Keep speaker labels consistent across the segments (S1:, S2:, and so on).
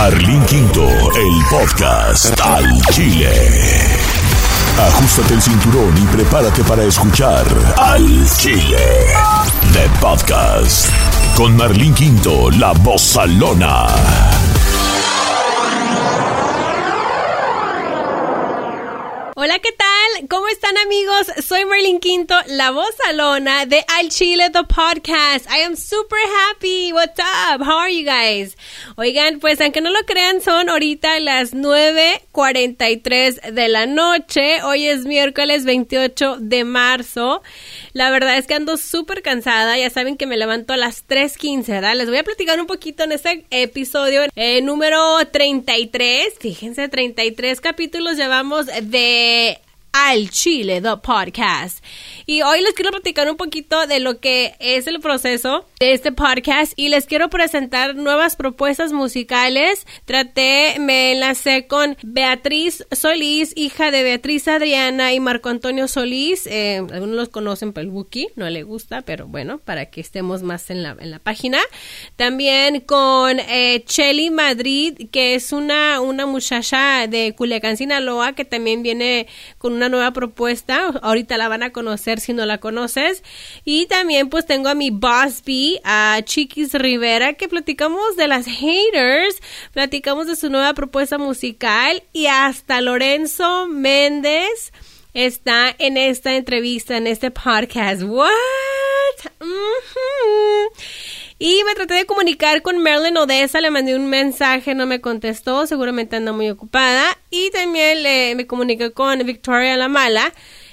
S1: Marlín Quinto, el podcast al Chile. Ajusta el cinturón y prepárate para escuchar Al Chile de Podcast con Marlín Quinto, la voz salona.
S2: Hola, ¿qué tal? ¿Cómo están amigos? Soy Marlene Quinto, la voz salona de Al Chile The Podcast. I am super happy. What's up? How are you guys? Oigan, pues aunque no lo crean, son ahorita las 9.43 de la noche. Hoy es miércoles 28 de marzo. La verdad es que ando súper cansada. Ya saben que me levanto a las 3.15, ¿verdad? Les voy a platicar un poquito en este episodio eh, número 33. Fíjense, 33 capítulos llevamos de eh, al Chile, The Podcast. Y hoy les quiero platicar un poquito de lo que es el proceso de este podcast y les quiero presentar nuevas propuestas musicales. Traté, me enlacé con Beatriz Solís, hija de Beatriz Adriana y Marco Antonio Solís. Eh, algunos los conocen por el Wookiee, no le gusta, pero bueno, para que estemos más en la, en la página. También con eh, Madrid, que es una, una muchacha de Culiacán, Sinaloa, que también viene con una nueva propuesta. Ahorita la van a conocer si no la conoces. Y también pues tengo a mi boss B, a Chiquis Rivera, que platicamos de las haters, platicamos de su nueva propuesta musical y hasta Lorenzo Méndez está en esta entrevista, en este podcast. What? Y me traté de comunicar con Marilyn Odessa, le mandé un mensaje, no me contestó, seguramente anda muy ocupada. Y también le, me comuniqué con Victoria La Mala,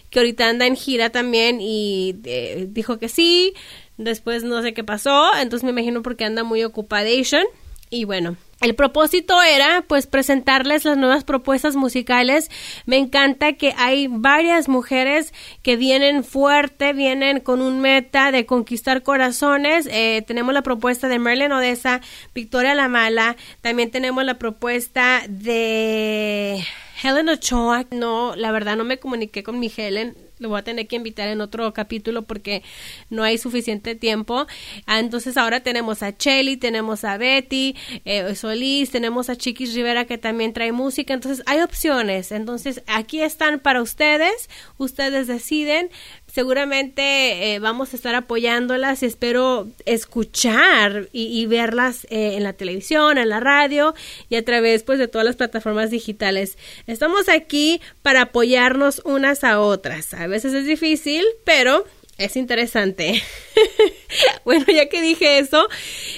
S2: que ahorita anda en gira también y eh, dijo que sí. Después no sé qué pasó, entonces me imagino porque anda muy ocupadation. Y bueno, el propósito era pues presentarles las nuevas propuestas musicales. Me encanta que hay varias mujeres que vienen fuerte, vienen con un meta de conquistar corazones. Eh, tenemos la propuesta de Merlin Odessa, Victoria La Mala. También tenemos la propuesta de Helen Ochoa. No, la verdad no me comuniqué con mi Helen lo voy a tener que invitar en otro capítulo porque no hay suficiente tiempo. Ah, entonces ahora tenemos a Chelly, tenemos a Betty eh, Solís, tenemos a Chiquis Rivera que también trae música. Entonces hay opciones. Entonces aquí están para ustedes. Ustedes deciden seguramente eh, vamos a estar apoyándolas y espero escuchar y, verlas eh, en la televisión, en la radio y a través pues de todas las plataformas digitales. Estamos aquí para apoyarnos unas a otras. A veces es difícil, pero es interesante. bueno, ya que dije eso,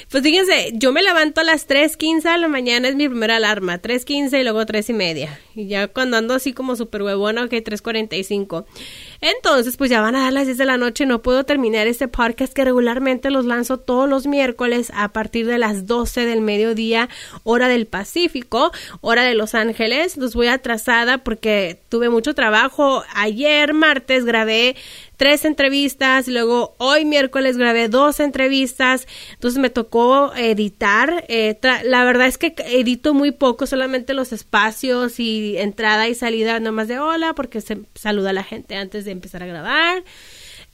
S2: pues fíjense, yo me levanto a las 3.15 de la mañana, es mi primera alarma, 3.15 y luego 3 y media. Y ya cuando ando así como súper huevona, ok, 3.45. Entonces, pues ya van a dar las 10 de la noche, no puedo terminar este podcast que regularmente los lanzo todos los miércoles a partir de las 12 del mediodía, hora del Pacífico, hora de Los Ángeles. Los voy atrasada porque tuve mucho trabajo. Ayer martes grabé tres entrevistas, luego hoy miércoles grabé dos entrevistas, entonces me tocó editar. Eh, la verdad es que edito muy poco, solamente los espacios y entrada y salida nomás de hola, porque se saluda a la gente antes de empezar a grabar.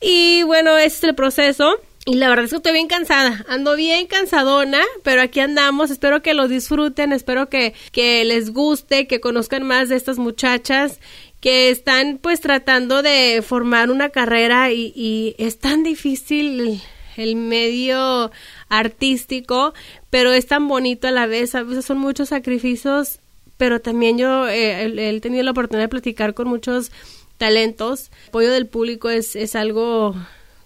S2: Y bueno, ese es el proceso. Y la verdad es que estoy bien cansada, ando bien cansadona, pero aquí andamos, espero que lo disfruten, espero que, que les guste, que conozcan más de estas muchachas que están pues tratando de formar una carrera y, es tan difícil el, medio artístico, pero es tan bonito a la vez, a veces son muchos sacrificios, pero también yo eh, he tenido la oportunidad de platicar con muchos talentos. El apoyo del público es, es algo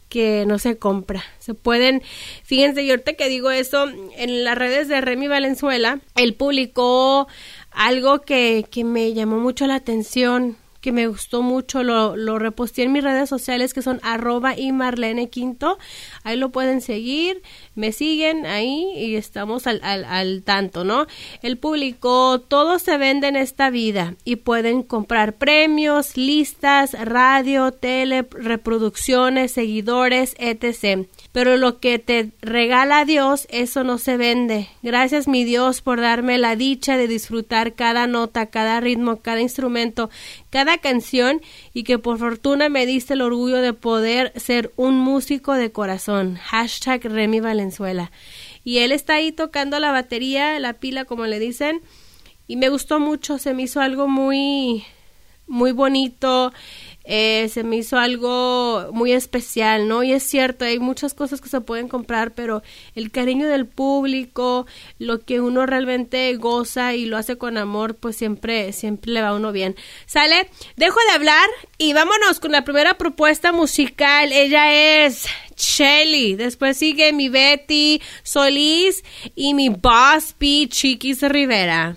S2: que no se compra. Se pueden, fíjense, yo ahorita que digo eso, en las redes de Remy Valenzuela, él publicó algo que, que me llamó mucho la atención que me gustó mucho, lo, reposté en mis redes sociales que son arroba y Marlene Quinto. Ahí lo pueden seguir, me siguen ahí y estamos al, al, al tanto, ¿no? El público, todo se vende en esta vida y pueden comprar premios, listas, radio, tele, reproducciones, seguidores, etc pero lo que te regala Dios, eso no se vende. Gracias mi Dios por darme la dicha de disfrutar cada nota, cada ritmo, cada instrumento, cada canción y que por fortuna me diste el orgullo de poder ser un músico de corazón. Hashtag Remy Valenzuela. y él está ahí tocando la batería, la pila como le dicen, y me gustó mucho, se me hizo algo muy, muy bonito, eh, se me hizo algo muy especial, ¿no? Y es cierto, hay muchas cosas que se pueden comprar, pero el cariño del público, lo que uno realmente goza y lo hace con amor, pues siempre, siempre le va a uno bien. ¿Sale? Dejo de hablar y vámonos con la primera propuesta musical. Ella es Shelly. Después sigue mi Betty Solís y mi Boss P. Chiquis Rivera.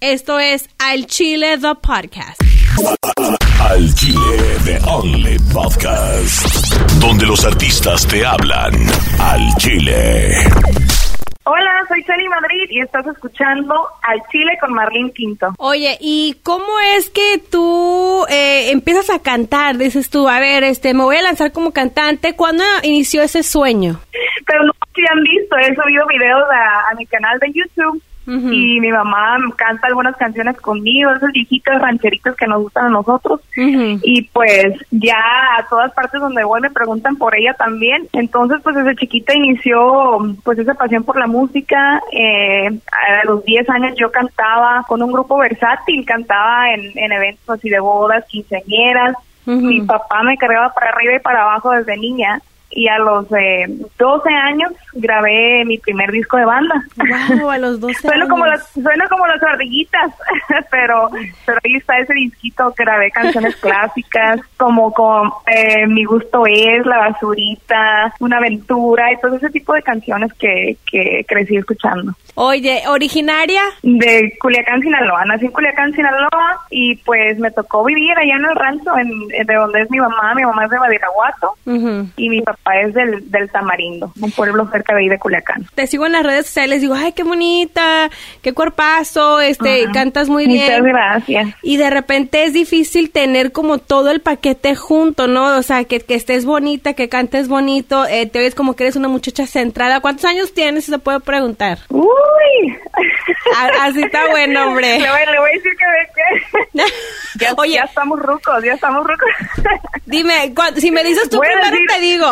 S2: Esto es Al Chile The Podcast.
S1: Al Chile de Only Podcast. Donde los artistas te hablan al Chile.
S3: Hola, soy Shelly Madrid y estás escuchando Al Chile con Marlene Quinto.
S2: Oye, ¿y cómo es que tú eh, empiezas a cantar? Dices tú, a ver, este, me voy a lanzar como cantante. ¿Cuándo inició ese sueño?
S3: Pero no sé si han visto, he subido videos a, a mi canal de YouTube y mi mamá canta algunas canciones conmigo, esas viejitas rancheritas que nos gustan a nosotros. Y pues ya a todas partes donde voy me preguntan por ella también. Entonces pues desde chiquita inició pues esa pasión por la música. Eh, a los 10 años yo cantaba con un grupo versátil, cantaba en, en eventos así de bodas, quinceañeras. Mi papá me cargaba para arriba y para abajo desde niña y a los eh, 12 años grabé mi primer disco de banda.
S2: Wow, a los 12
S3: suena como las suena como las ardillitas, pero pero ahí está ese disquito grabé canciones clásicas como con eh, Mi gusto es, La basurita, Una aventura y todo ese tipo de canciones que, que crecí escuchando.
S2: Oye, originaria
S3: de Culiacán, Sinaloa. Nací en Culiacán, Sinaloa y pues me tocó vivir allá en el rancho en, de donde es mi mamá. Mi mamá es de Badiraguato y mi papá es del, del Tamarindo, un pueblo cerca de ahí de Culiacán.
S2: Te sigo en las redes sociales, digo, ay, qué bonita, qué cuerpazo, este, cantas muy
S3: Muchas
S2: bien.
S3: gracias.
S2: Y de repente es difícil tener como todo el paquete junto, ¿no? O sea, que, que estés bonita, que cantes bonito, eh, te ves como que eres una muchacha centrada. ¿Cuántos años tienes, si se puede preguntar?
S3: Uy.
S2: A- Así está bueno, hombre.
S3: Le voy, le voy a decir que, que ya,
S2: Oye.
S3: ya estamos rucos, ya estamos rucos.
S2: Dime, si me dices
S3: a
S2: primero
S3: decir-
S2: te digo.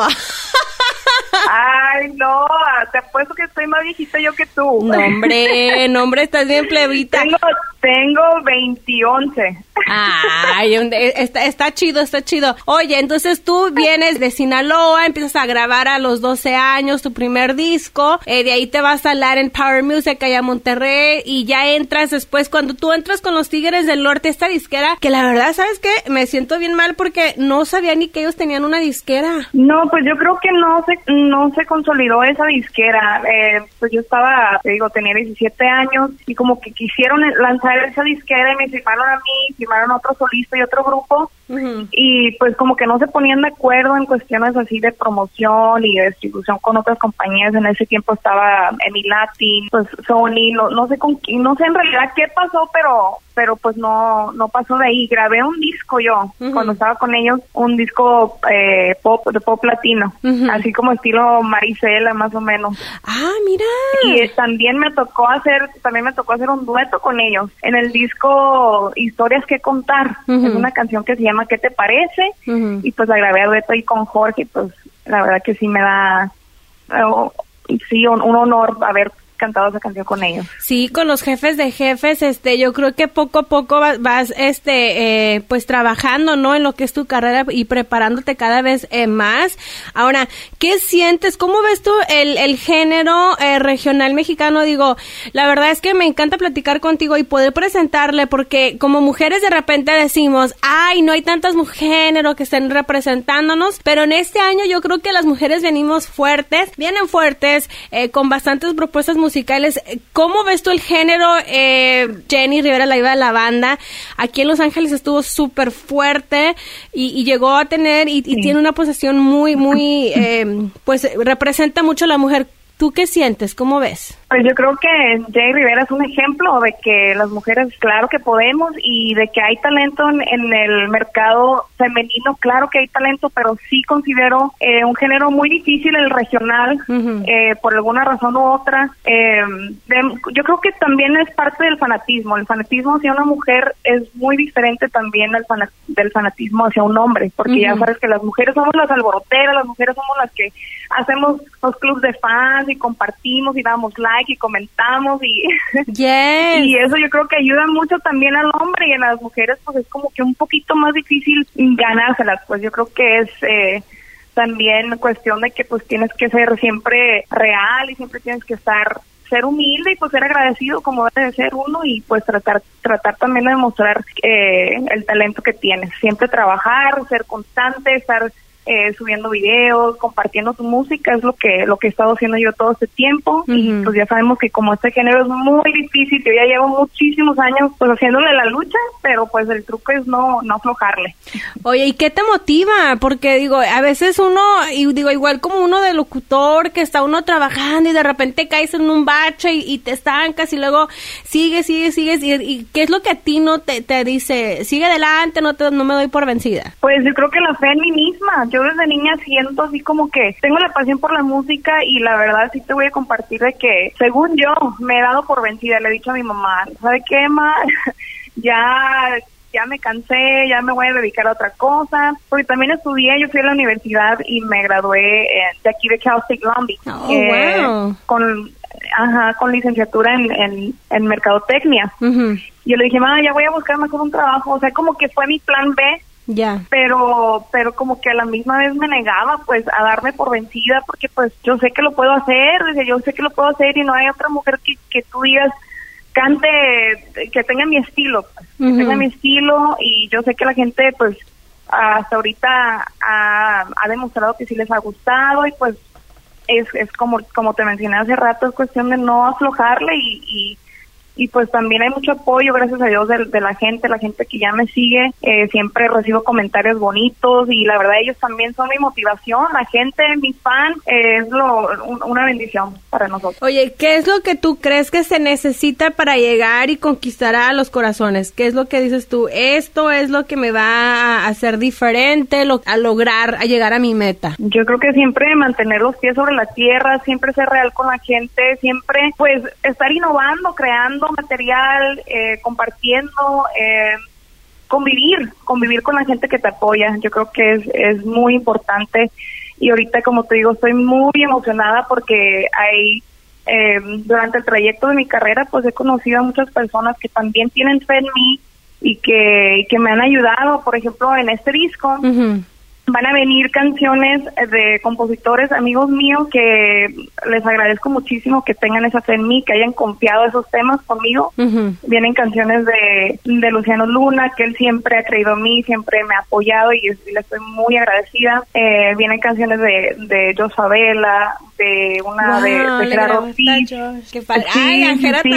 S3: Ay, no, te apuesto que estoy más viejita yo que tú.
S2: No, hombre, no, hombre, estás bien plebita.
S3: Tengo, tengo 20, 11.
S2: Ay, eh, está, está chido, está chido. Oye, entonces tú vienes de Sinaloa, empiezas a grabar a los 12 años tu primer disco, eh, de ahí te vas a hablar en Power Music allá a Monterrey y ya entras después, cuando tú entras con los Tigres del Norte, esta disquera, que la verdad, ¿sabes qué? Me siento bien mal porque no sabía ni que ellos tenían una disquera.
S3: No, pues yo creo que no se, no se consolidó esa disquera. Eh, pues yo estaba, te digo, tenía 17 años y como que quisieron lanzar esa disquera y me firmaron a mí, firmaron otro solista y otro grupo
S2: Ujú.
S3: y pues como que no se ponían de acuerdo en cuestiones así de promoción y de distribución con otras compañías. En ese tiempo estaba Emilatin, pues Sony, no, no sé con quién, no sé en realidad qué pasó, pero pero pues no no pasó de ahí. Grabé un disco yo
S2: Ujú.
S3: cuando estaba con ellos, un disco eh, pop de pop latino,
S2: Ujú.
S3: así como estilo Marisela más o menos.
S2: Ah, mira.
S3: Y eh, también me tocó hacer, también me tocó hacer un dueto con ellos en el disco Historias que contar. Es una canción que se llama ¿Qué te parece? Y pues la grabé a dueto ahí con Jorge, pues la verdad que sí me da, eh, sí, un, un honor haber cantado esa canción con ellos.
S2: Sí, con los jefes de jefes, este, yo creo que poco a poco vas, vas, este, eh, pues trabajando, ¿no? En lo que es tu carrera y preparándote cada vez eh, más. Ahora, ¿qué sientes? ¿Cómo ves tú el, el género eh, regional mexicano? Digo, la verdad es que me encanta platicar contigo y poder presentarle porque como mujeres de repente decimos, ay, no hay tantas mujeres que estén representándonos, pero en este año yo creo que las mujeres venimos fuertes, vienen fuertes, eh, con bastantes propuestas musicales. ¿Cómo ves tú el género? Eh, Jenny Rivera, la iba de la banda, aquí en Los Ángeles estuvo súper fuerte y, y llegó a tener y, y tiene una posesión muy, muy, eh, pues representa mucho a la mujer. ¿Tú qué sientes? ¿Cómo ves?
S3: Pues yo creo que Jay Rivera es un ejemplo de que las mujeres, claro que podemos y de que hay talento en, el mercado femenino, claro que hay talento, pero sí considero eh, un género muy difícil el regional, eh, por alguna razón u otra. Eh, yo creo que también es parte del fanatismo. El fanatismo hacia una mujer es muy diferente también al del fanatismo hacia un hombre, porque ya sabes que las mujeres somos las alboroteras, las mujeres somos las que hacemos los clubs de fans y compartimos y damos like y comentamos y, y eso yo creo que ayuda mucho también al hombre y a las mujeres pues es como que un poquito más difícil ganárselas, pues yo creo que es... Eh, también cuestión de que pues tienes que ser siempre real y siempre tienes que estar ser humilde y pues ser agradecido como debe ser uno y pues tratar tratar también de demostrar eh, el talento que tienes. Siempre trabajar ser constante estar eh, subiendo videos, compartiendo su música, es lo que lo que he estado haciendo yo todo este tiempo y pues ya sabemos que como este género es muy difícil, yo ya llevo muchísimos años pues haciéndole la lucha, pero pues el truco es no no aflojarle.
S2: Oye, ¿y qué te motiva? Porque digo, a veces uno y digo igual como uno de locutor que está uno trabajando y de repente caes en un bache y, te estancas y luego sigues, sigues, sigues y, qué es lo que a ti no te, te dice, sigue adelante, no te, no me doy por vencida.
S3: Pues yo creo que la fe en mí misma, yo desde niña siento así como que tengo la pasión por la música y la verdad sí te voy a compartir de que, según yo, me he dado por vencida. Le he dicho a mi mamá, ¿sabe qué, ma? ya ya me cansé, ya me voy a dedicar a otra cosa, porque también estudié, yo fui a la universidad y me gradué eh, de aquí de Cal State Long
S2: oh, eh,
S3: con ajá, con licenciatura en, en, mercadotecnia. Y yo le dije, mamá, ya voy a buscar mejor un trabajo, o sea, como que fue mi plan B
S2: ya.
S3: Pero, pero como que a la misma vez me negaba pues a darme por vencida porque pues yo sé que lo puedo hacer, yo sé que lo puedo hacer y no hay otra mujer que, que tú digas cante, que tenga mi estilo, pues, que tenga mi estilo y yo sé que la gente pues hasta ahorita ha, ha demostrado que sí les ha gustado y pues es, es como, como te mencioné hace rato, es cuestión de no aflojarle y, y y pues también hay mucho apoyo, gracias a Dios, de, la gente, la gente que ya me sigue, eh, siempre recibo comentarios bonitos y la verdad ellos también son mi motivación, la gente, mis fans, es lo, una bendición para nosotros.
S2: Oye, ¿qué es lo que tú crees que se necesita para llegar y conquistar a los corazones? ¿Qué es lo que dices tú? Esto es lo que me va a hacer diferente, a lograr, a llegar a mi meta.
S3: Yo creo que siempre mantener los pies sobre la tierra, siempre ser real con la gente, siempre pues estar innovando, creando material, eh, compartiendo, eh, convivir, convivir con la gente que te apoya. Yo creo que es, es muy importante. Y ahorita, como te digo, estoy muy emocionada porque hay, eh, durante el trayecto de mi carrera, pues he conocido a muchas personas que también tienen fe en mí y que, que me han ayudado, por ejemplo, en este disco van a venir canciones de compositores amigos míos que les agradezco muchísimo que tengan esa fe en mí, que hayan confiado esos temas conmigo. Vienen canciones de, de Luciano Luna, que él siempre ha creído en mí, siempre me ha apoyado y, le estoy muy agradecida. Eh, vienen canciones de, de Josabela, de una de, Gerardo Ortiz. Sí,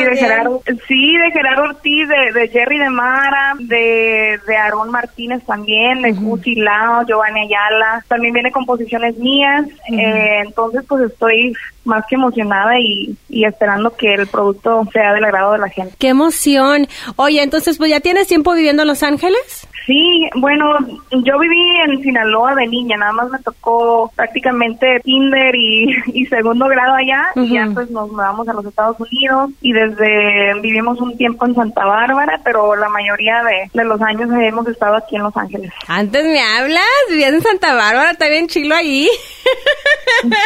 S3: de Gerardo, sí, de Gerardo Ortiz, de, Jerry de Mara, de, de Aarón Martínez también, de uh Lao, Giovanni Ayala. También viene composiciones mías. Eh, entonces, pues estoy más que emocionada y, y esperando que el producto sea del agrado de la gente.
S2: ¡Qué emoción! Oye, entonces, pues ya tienes tiempo viviendo en Los Ángeles.
S3: Sí, bueno, yo viví en Sinaloa de niña, nada más me tocó prácticamente kinder y, segundo grado allá y ya pues nos mudamos a los Estados Unidos y desde vivimos un tiempo en Santa Bárbara, pero la mayoría de, los años hemos estado aquí en Los Ángeles.
S2: Antes me hablas, vivías en Santa Bárbara, está bien chilo ahí.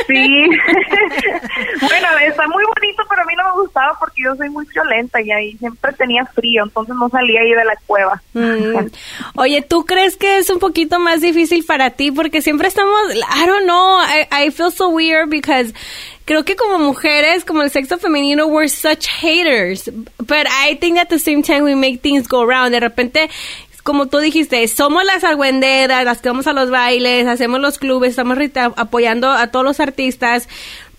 S3: Sí, bueno, está muy bonito, pero a mí no me gustaba porque yo soy muy violenta y ahí siempre tenía frío, entonces no salía ahí de la cueva.
S2: Mm. Oye, ¿tú crees que es un poquito más difícil para ti? Porque siempre estamos, I don't know, I, feel so weird because creo que como mujeres, como el sexo femenino, we're such haters. But I think at the same time we make things go around. De repente, como tú dijiste, somos las argüenderas, las que vamos a los bailes, hacemos los clubes, estamos apoyando a todos los artistas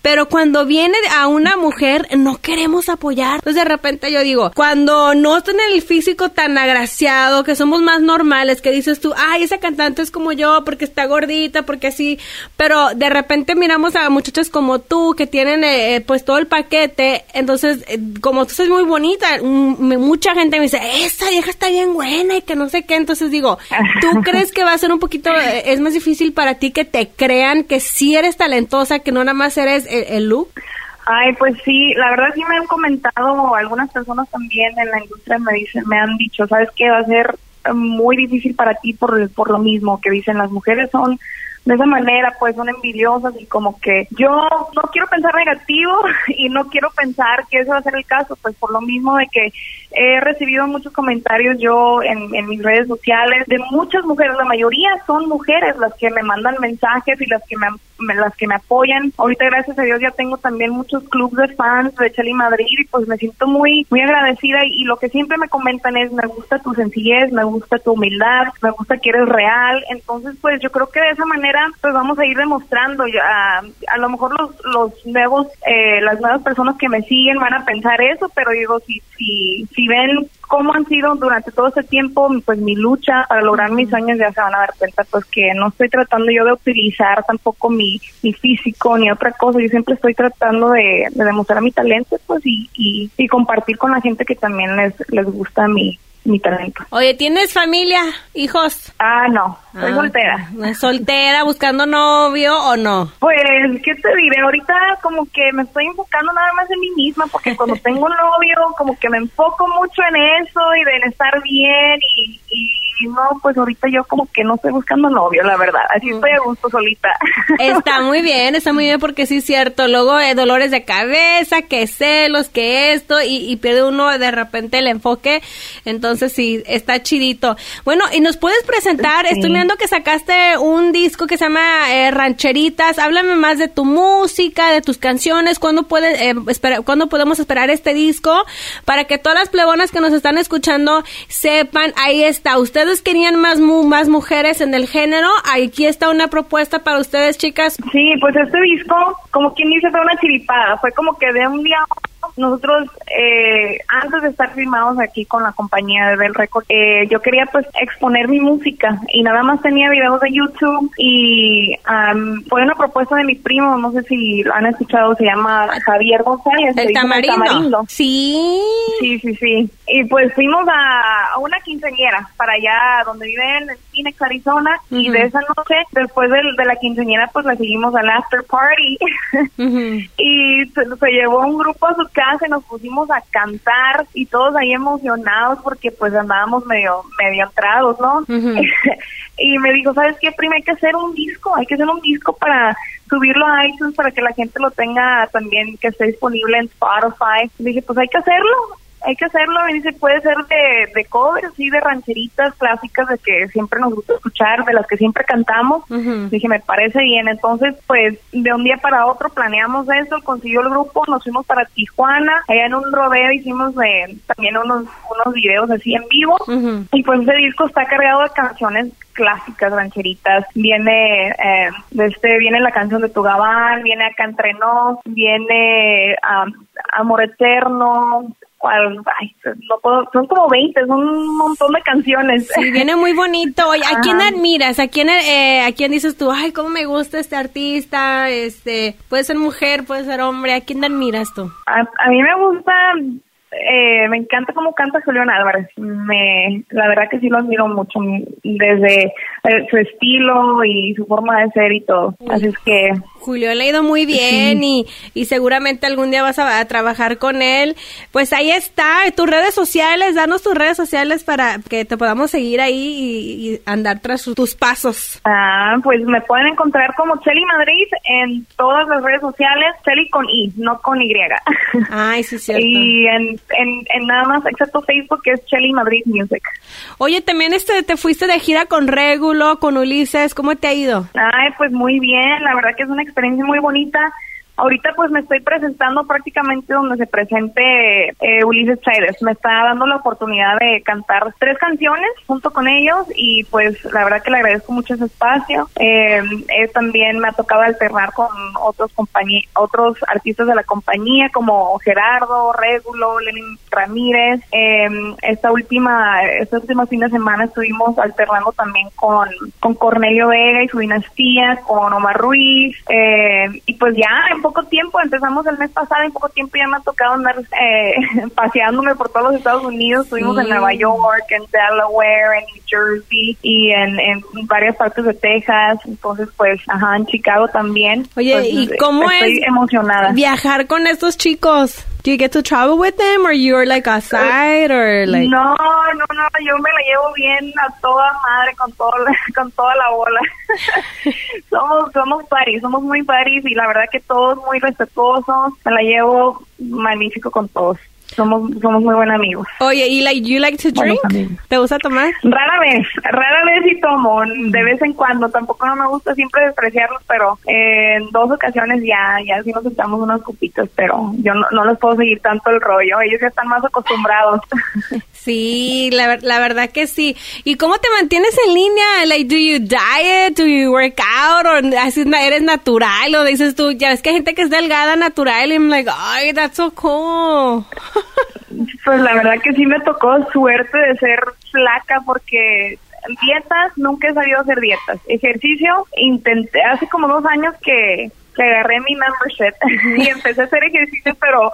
S2: pero cuando viene a una mujer no queremos apoyar. Entonces de repente yo digo, cuando no tienen el físico tan agraciado, que somos más normales, que dices tú, ay, esa cantante es como yo porque está gordita, porque así, pero de repente miramos a muchachos como tú que tienen eh, eh, pues todo el paquete, entonces eh, como tú eres muy bonita, mucha gente me dice, esa vieja está bien buena y que no sé qué, entonces digo, ¿tú crees que va a ser un poquito, es más difícil para ti que te crean que sí eres talentosa, que no nada más eres el, look?
S3: Ay, pues sí, la verdad sí me han comentado algunas personas también en la industria me dicen, me han dicho, ¿sabes qué? Va a ser muy difícil para ti por, por lo mismo que dicen las mujeres son de esa manera pues son envidiosas y como que yo no quiero pensar negativo y no quiero pensar que ese va a ser el caso, pues por lo mismo de que he recibido muchos comentarios yo en, mis redes sociales de muchas mujeres, la mayoría son mujeres las que me mandan mensajes y las que me, las que me apoyan. Ahorita gracias a Dios ya tengo también muchos clubes de fans de Chely Madrid y pues me siento muy muy agradecida y, lo que siempre me comentan es me gusta tu sencillez, me gusta tu humildad, me gusta que eres real. Entonces pues yo creo que de esa manera pues vamos a ir demostrando. A, a lo mejor los, los nuevos, eh, las nuevas personas que me siguen van a pensar eso, pero digo, si, si, si ven cómo han sido durante todo ese tiempo, pues mi lucha para lograr mis sueños, ya se van a dar cuenta, pues que no estoy tratando yo de utilizar tampoco mi, mi físico ni otra cosa. Yo siempre estoy tratando de, demostrar mi talento, pues, y, y, y compartir con la gente que también les, les gusta mi, mi talento.
S2: Oye, ¿tienes familia, hijos?
S3: Ah, no, soy ah, soltera.
S2: ¿Soltera, buscando novio o no?
S3: Pues, ¿qué te diré? Ahorita como que me estoy enfocando nada más en mí misma, porque cuando tengo un novio, como que me enfoco mucho en eso y en estar bien y, y no, pues ahorita yo como que no estoy buscando novio, la verdad. Así estoy a gusto solita.
S2: Está muy bien, está muy bien porque sí es cierto. Luego eh, dolores de cabeza, que celos, que esto, y, y pierde uno de repente el enfoque. Entonces sí, está chidito. Bueno, y nos puedes presentar, estoy viendo que sacaste un disco que se llama eh, Rancheritas. Háblame más de tu música, de tus canciones. ¿Cuándo, puede, eh, ¿Cuándo podemos esperar este disco? Para que todas las plebonas que nos están escuchando sepan, ahí está. Querían más, más mujeres en el género. Aquí está una propuesta para ustedes, chicas.
S3: Sí, pues este disco, como quien dice, fue una chiripada. Fue como que de un día nosotros, eh, antes de estar filmados aquí con la compañía de Bell Record, eh, yo quería pues exponer mi música y nada más tenía videos de YouTube y fue una propuesta de mi primo, no sé si lo han escuchado, se llama Javier González.
S2: El tamarindo. Sí.
S3: Sí, sí, sí. Y pues fuimos a, una quinceañera para allá donde viven en Phoenix, Arizona y de esa noche, después de, de, la quinceañera, pues la seguimos al after party y se, se llevó un grupo a su y nos pusimos a cantar y todos ahí emocionados porque pues andábamos medio, medio entrados, ¿no? y me dijo, ¿sabes qué? Primero hay que hacer un disco, hay que hacer un disco para subirlo a iTunes para que la gente lo tenga también, que esté disponible en Spotify. dije, pues hay que hacerlo hay que hacerlo y dice puede ser de, de covers sí de rancheritas clásicas de que siempre nos gusta escuchar de las que siempre cantamos. Dije me parece bien. Entonces pues de un día para otro planeamos eso consiguió el grupo nos fuimos para Tijuana allá en un rodeo hicimos de, también unos unos videos así en vivo. Y pues ese disco está cargado de canciones clásicas rancheritas. Viene eh, este viene la canción de Tu Gabán viene acá entre nos viene um, Amor Eterno no puedo, son como 20, son un montón de canciones.
S2: Sí, viene muy bonito. ¿A quién admiras? ¿A quién, eh, ¿A quién dices tú, ay, cómo me gusta este artista? Este, puede ser mujer, puede ser hombre. ¿A quién admiras tú?
S3: A, a mí me gusta eh, me encanta cómo canta Julián Álvarez. Me, la verdad que sí lo admiro mucho desde eh, su estilo y su forma de ser y todo. Así es que
S2: Julio le ha ido muy bien y, y, seguramente algún día vas a, trabajar con él. Pues ahí está, tus redes sociales, danos tus redes sociales para que te podamos seguir ahí y, andar tras tus pasos.
S3: Ah, pues me pueden encontrar como Chelly Madrid en todas las redes sociales, Chelly con I, no con Y.
S2: Ay, sí, cierto.
S3: Y en, en, nada más, excepto Facebook, que es Chelly Madrid Music.
S2: Oye, también este, te fuiste de gira con Régulo, con Ulises, ¿cómo te ha ido?
S3: Ay, pues muy bien, la verdad que es una experiencia muy bonita ahorita pues me estoy presentando prácticamente donde se presente eh, Ulises Chávez. Me está dando la oportunidad de cantar tres canciones junto con ellos y pues la verdad que le agradezco mucho ese espacio. Eh, también me ha tocado alternar con otros otros artistas de la compañía como Gerardo, Régulo, Lenin Ramírez. Eh, esta última, esta última fin de semana estuvimos alternando también con, con Cornelio Vega y su dinastía, con Omar Ruiz, eh, y pues ya en poco tiempo, empezamos el mes pasado, en poco tiempo ya me ha tocado andar eh, paseándome por todos los Estados Unidos, estuvimos en Nueva York, en Delaware, en New Jersey y en, en varias partes de Texas, entonces pues, ajá, en Chicago también.
S2: Oye,
S3: pues,
S2: ¿y cómo
S3: estoy
S2: es
S3: emocionada.
S2: viajar con estos chicos? Do you get to travel with them or you're like aside or like
S3: No, no, no, yo me la llevo bien a toda madre con todo con toda la bola. somos somos paris, somos muy paris y la verdad que todos muy respetuosos. Me la llevo magnífico con todos somos somos muy buenos amigos.
S2: Oye, ¿y like you like to drink? ¿Te gusta tomar?
S3: Rara vez, rara vez sí tomo, de vez en cuando. Tampoco no me gusta siempre despreciarlos, pero en dos ocasiones ya ya sí nos echamos unos cupitos, pero yo no, no les puedo seguir tanto el rollo. Ellos ya están más acostumbrados.
S2: Sí, la, la verdad que sí. ¿Y cómo te mantienes en línea? Like, do you diet? Do you work out? ¿O eres natural? ¿O dices tú, ya ves que hay gente que es delgada natural? Y I'm like, ay, that's so cool.
S3: Pues la verdad que sí me tocó suerte de ser flaca porque dietas, nunca he sabido hacer dietas. Ejercicio, intenté hace como dos años que, que agarré mi membership y empecé a hacer ejercicio, pero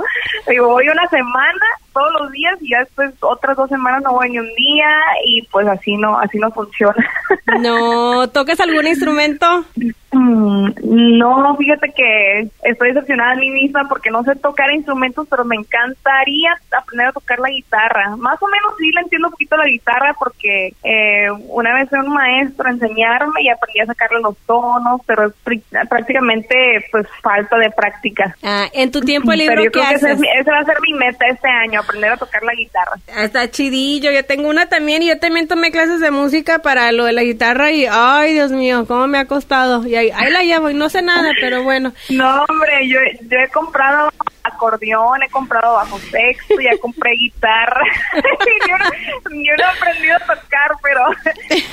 S3: digo, voy una semana todos los días y ya después otras dos semanas no voy ni un día y pues así no, así no funciona.
S2: No, ¿tocas algún instrumento?
S3: Mm, no, fíjate que estoy decepcionada de mí misma porque no sé tocar instrumentos, pero me encantaría aprender a tocar la guitarra. Más o menos sí le entiendo un poquito la guitarra porque eh, una vez fue un maestro a enseñarme y aprendí a sacarle los tonos, pero es prácticamente pues falta de práctica.
S2: Ah, en tu tiempo libre, ¿qué haces?
S3: Ese, ese va a ser mi meta este año, aprender a tocar la guitarra.
S2: Está chidillo, yo tengo una también y yo también tomé clases de música para lo de la guitarra y ay Dios mío, cómo me ha costado. Y ahí, ahí la llevo y no sé nada, pero bueno.
S3: No hombre, yo, yo he comprado acordeón, he comprado bajo sexto, ya compré guitarra. yo, no, yo, no, he aprendido a tocar, pero,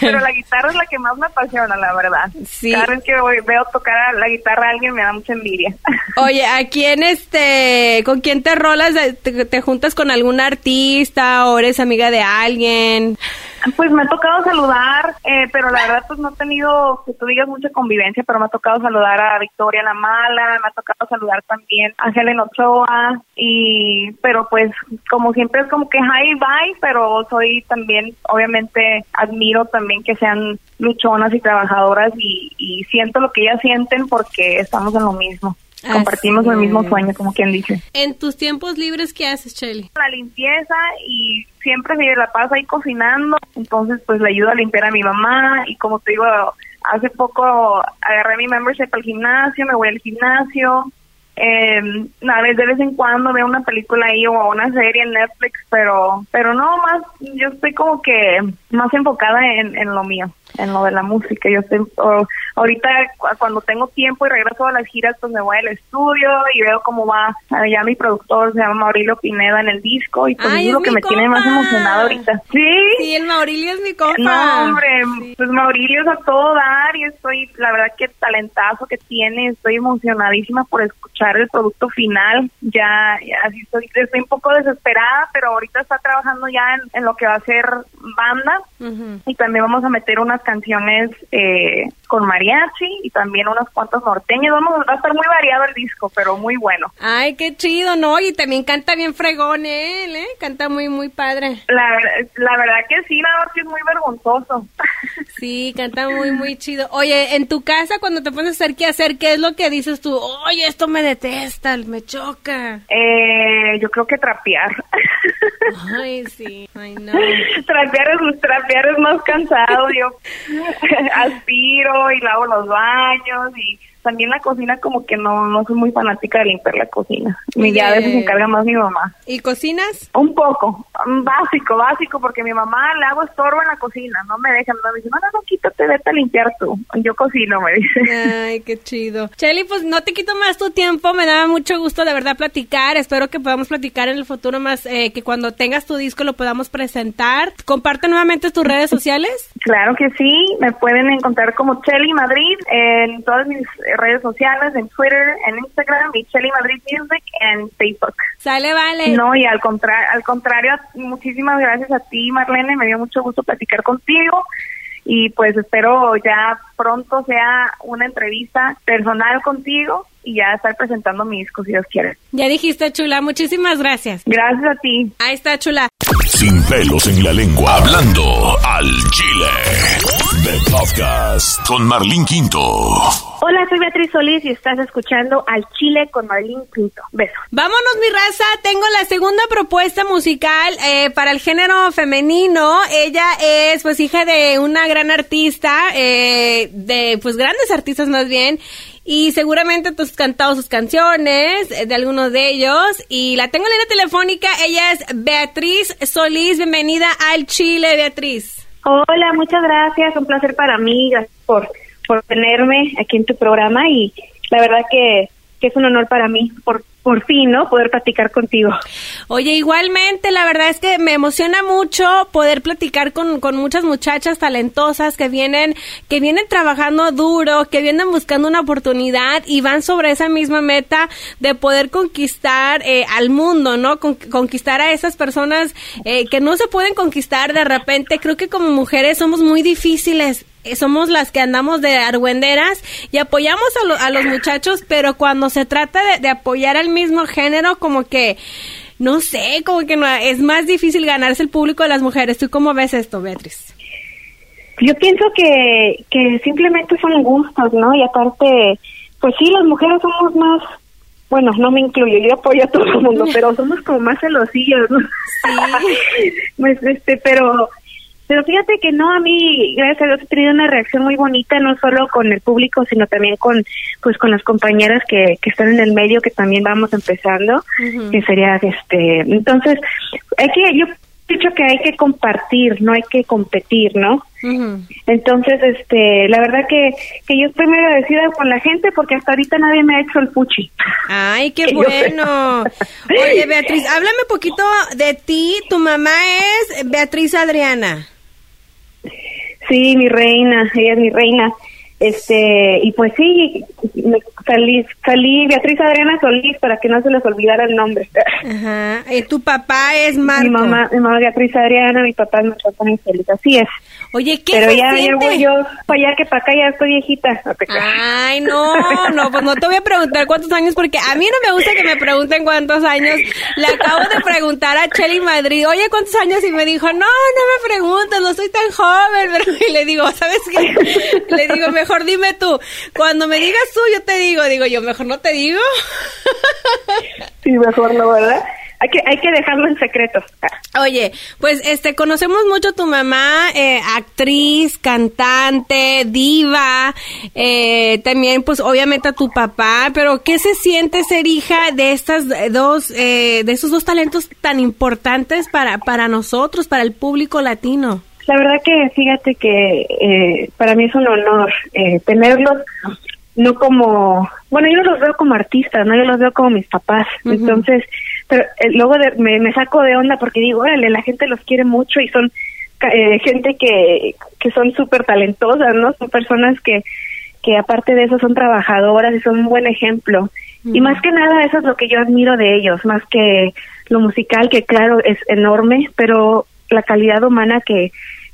S3: pero la guitarra es la que más me apasiona, la verdad.
S2: Sí.
S3: Cada vez que voy, veo tocar la guitarra a alguien me da mucha envidia.
S2: Oye, ¿a quién este, con quién te rolas? ¿Te, te juntas con algún artista o eres amiga de alguien?
S3: Pues me ha tocado saludar, eh, pero la verdad pues no he tenido, que tú digas, mucha convivencia, pero me ha tocado saludar a Victoria La Mala, me ha tocado saludar también a Helen Ochoa, y, pero pues como siempre es como que hi, bye, pero soy también, obviamente admiro también que sean luchonas y trabajadoras y, y siento lo que ellas sienten porque estamos en lo mismo. Compartimos el mismo sueño, como quien dice.
S2: En tus tiempos libres, ¿qué haces, Shelly?
S3: La limpieza y siempre se la pasa ahí cocinando, entonces pues le ayudo a limpiar a mi mamá y como te digo, hace poco agarré mi membership al gimnasio, me voy al gimnasio, eh, a vez de vez en cuando veo una película ahí o una serie en Netflix, pero pero no más, yo estoy como que más enfocada en, en lo mío, en lo de la música. Yo estoy o, ahorita cuando tengo tiempo y regreso a las giras, pues me voy al estudio y veo cómo va allá mi productor, se llama Maurilio Pineda en el disco y pues
S2: Ay,
S3: es lo que me
S2: compa.
S3: tiene más emocionada ahorita. Sí.
S2: Sí, el Maurilio es mi compa.
S3: No, hombre,
S2: Sí.
S3: pues Maurilio es a todo dar y estoy, la verdad que talentazo que tiene, estoy emocionadísima por escuchar el producto final, ya, así estoy, estoy un poco desesperada, pero ahorita está trabajando ya en, en lo que va a ser banda y también vamos a meter unas canciones eh, con mariachi y también unas cuantas norteñas, vamos, va a estar muy variado el disco, pero muy bueno.
S2: Ay, qué chido, ¿no? Y también canta bien fregón él, ¿eh? Canta muy, muy padre.
S3: La, la verdad que sí, nada más que es muy vergonzoso.
S2: Sí, canta muy, muy chido. Oye, en tu casa, cuando te pones a hacer qué hacer, ¿qué es lo que dices tú? Oye, esto me detesta, me choca.
S3: Eh, yo creo que trapear.
S2: Ay, sí, ay, no.
S3: trapear, es, trapear es más cansado. Yo aspiro y lavo los baños y también la cocina como que no, no soy muy fanática de limpiar la cocina. Mi ya a veces se encarga más mi mamá.
S2: ¿Y cocinas?
S3: Un poco, básico, básico, porque mi mamá le hago estorbo en la cocina, no me dejan, no me dice, no, no, no, quítate, vete a limpiar tú. Yo cocino, me dice.
S2: Ay, qué chido. Chelly, pues no te quito más tu tiempo, me da mucho gusto de verdad platicar, espero que podamos platicar en el futuro más, eh, que cuando tengas tu disco lo podamos presentar. Comparte nuevamente tus redes sociales.
S3: Claro que sí, me pueden encontrar como Chelly Madrid en todas mis redes sociales, en Twitter, en Instagram y Chelly Madrid Music en Facebook.
S2: Sale, vale.
S3: No, y al, contrario al contrario, muchísimas gracias a ti, Marlene, me dio mucho gusto platicar contigo y pues espero ya pronto sea una entrevista personal contigo y ya estar presentando mi disco si Dios quiere.
S2: Ya dijiste, chula, muchísimas gracias.
S3: Gracias a ti.
S2: Ahí está, chula.
S1: Sin pelos en la lengua, hablando al chile. The Podcast con Marlene Quinto.
S4: Hola, soy Beatriz Solís y estás escuchando Al Chile con Marlene Quinto. Besos.
S2: Vámonos, mi raza. Tengo la segunda propuesta musical eh, para el género femenino. Ella es, pues, hija de una gran artista, eh, de, pues, grandes artistas más bien. Y seguramente tú has cantado sus canciones, eh, de algunos de ellos. Y la tengo en la telefónica. Ella es Beatriz Solís. Bienvenida al Chile, Beatriz.
S4: Hola, muchas gracias. Un placer para mí. Gracias por, por tenerme aquí en tu programa. Y la verdad que, que es un honor para mí por por fin, ¿no? Poder platicar contigo.
S2: Oye, igualmente, la verdad es que me emociona mucho poder platicar con, con muchas muchachas talentosas que vienen, que vienen trabajando duro, que vienen buscando una oportunidad y van sobre esa misma meta de poder conquistar eh, al mundo, ¿no? conquistar a esas personas eh, que no se pueden conquistar de repente. Creo que como mujeres somos muy difíciles somos las que andamos de argüenderas y apoyamos a, a los muchachos, pero cuando se trata de, apoyar al mismo género, como que, no sé, como que no, es más difícil ganarse el público de las mujeres. ¿Tú cómo ves esto, Beatriz?
S4: Yo pienso que, que simplemente son gustos, ¿no? Y aparte, pues sí, las mujeres somos más bueno, no me incluyo, yo apoyo a todo el mundo, pero somos como más celosillos, ¿no? Sí. pues este, pero pero fíjate que no, a mí, gracias a Dios, he tenido una reacción muy bonita, no solo con el público, sino también con, pues, con las compañeras que, que están en el medio, que también vamos empezando, que sería, este, entonces, hay que, yo he dicho que hay que compartir, no hay que competir, ¿no? Entonces, este, la verdad que, que yo estoy muy agradecida con la gente porque hasta ahorita nadie me ha hecho el puchi.
S2: Ay, qué bueno. Oye, Beatriz, háblame un poquito de ti. Tu mamá es Beatriz Adriana.
S4: Sí, mi reina, ella es mi reina. Este, y pues sí, salí, salí Beatriz Adriana Solís para que no se les olvidara el nombre.
S2: Ajá. ¿Y tu papá es Marco?
S4: Mi mamá, mi mamá Beatriz Adriana, mi papá es Marco Solís, así es.
S2: Oye, ¿qué
S4: Pero ya, ya voy yo para allá que para acá ya estoy viejita.
S2: Ay, no, no, pues no te voy a preguntar cuántos años porque a mí no me gusta que me pregunten cuántos años. Le acabo de preguntar a Chelly Madrid, oye, ¿cuántos años? Y me dijo, no, no me preguntes, no soy tan joven. Pero, y le digo, ¿sabes qué? Le digo, mejor dime tú. Cuando me digas tú, yo te digo. Digo, yo mejor no te digo.
S4: Sí, mejor no, ¿verdad? Hay que, hay que dejarlo en secreto.
S2: Oye, pues este conocemos mucho a tu mamá, eh, actriz, cantante, diva, eh, también pues obviamente a tu papá, pero ¿qué se siente ser hija de estas dos, eh, de esos dos talentos tan importantes para, para nosotros, para el público latino?
S4: La verdad que fíjate que para mí es un honor tenerlos no como, bueno, yo los veo como artistas, ¿no? Yo los veo como mis papás. Entonces, pero eh, luego me, me, saco de onda porque digo, órale, la gente los quiere mucho y son eh, gente que, que son súper talentosas, ¿no? Son personas que, que aparte de eso son trabajadoras y son un buen ejemplo. Y más que nada eso es lo que yo admiro de ellos, más que lo musical, que claro es enorme, pero la calidad humana que,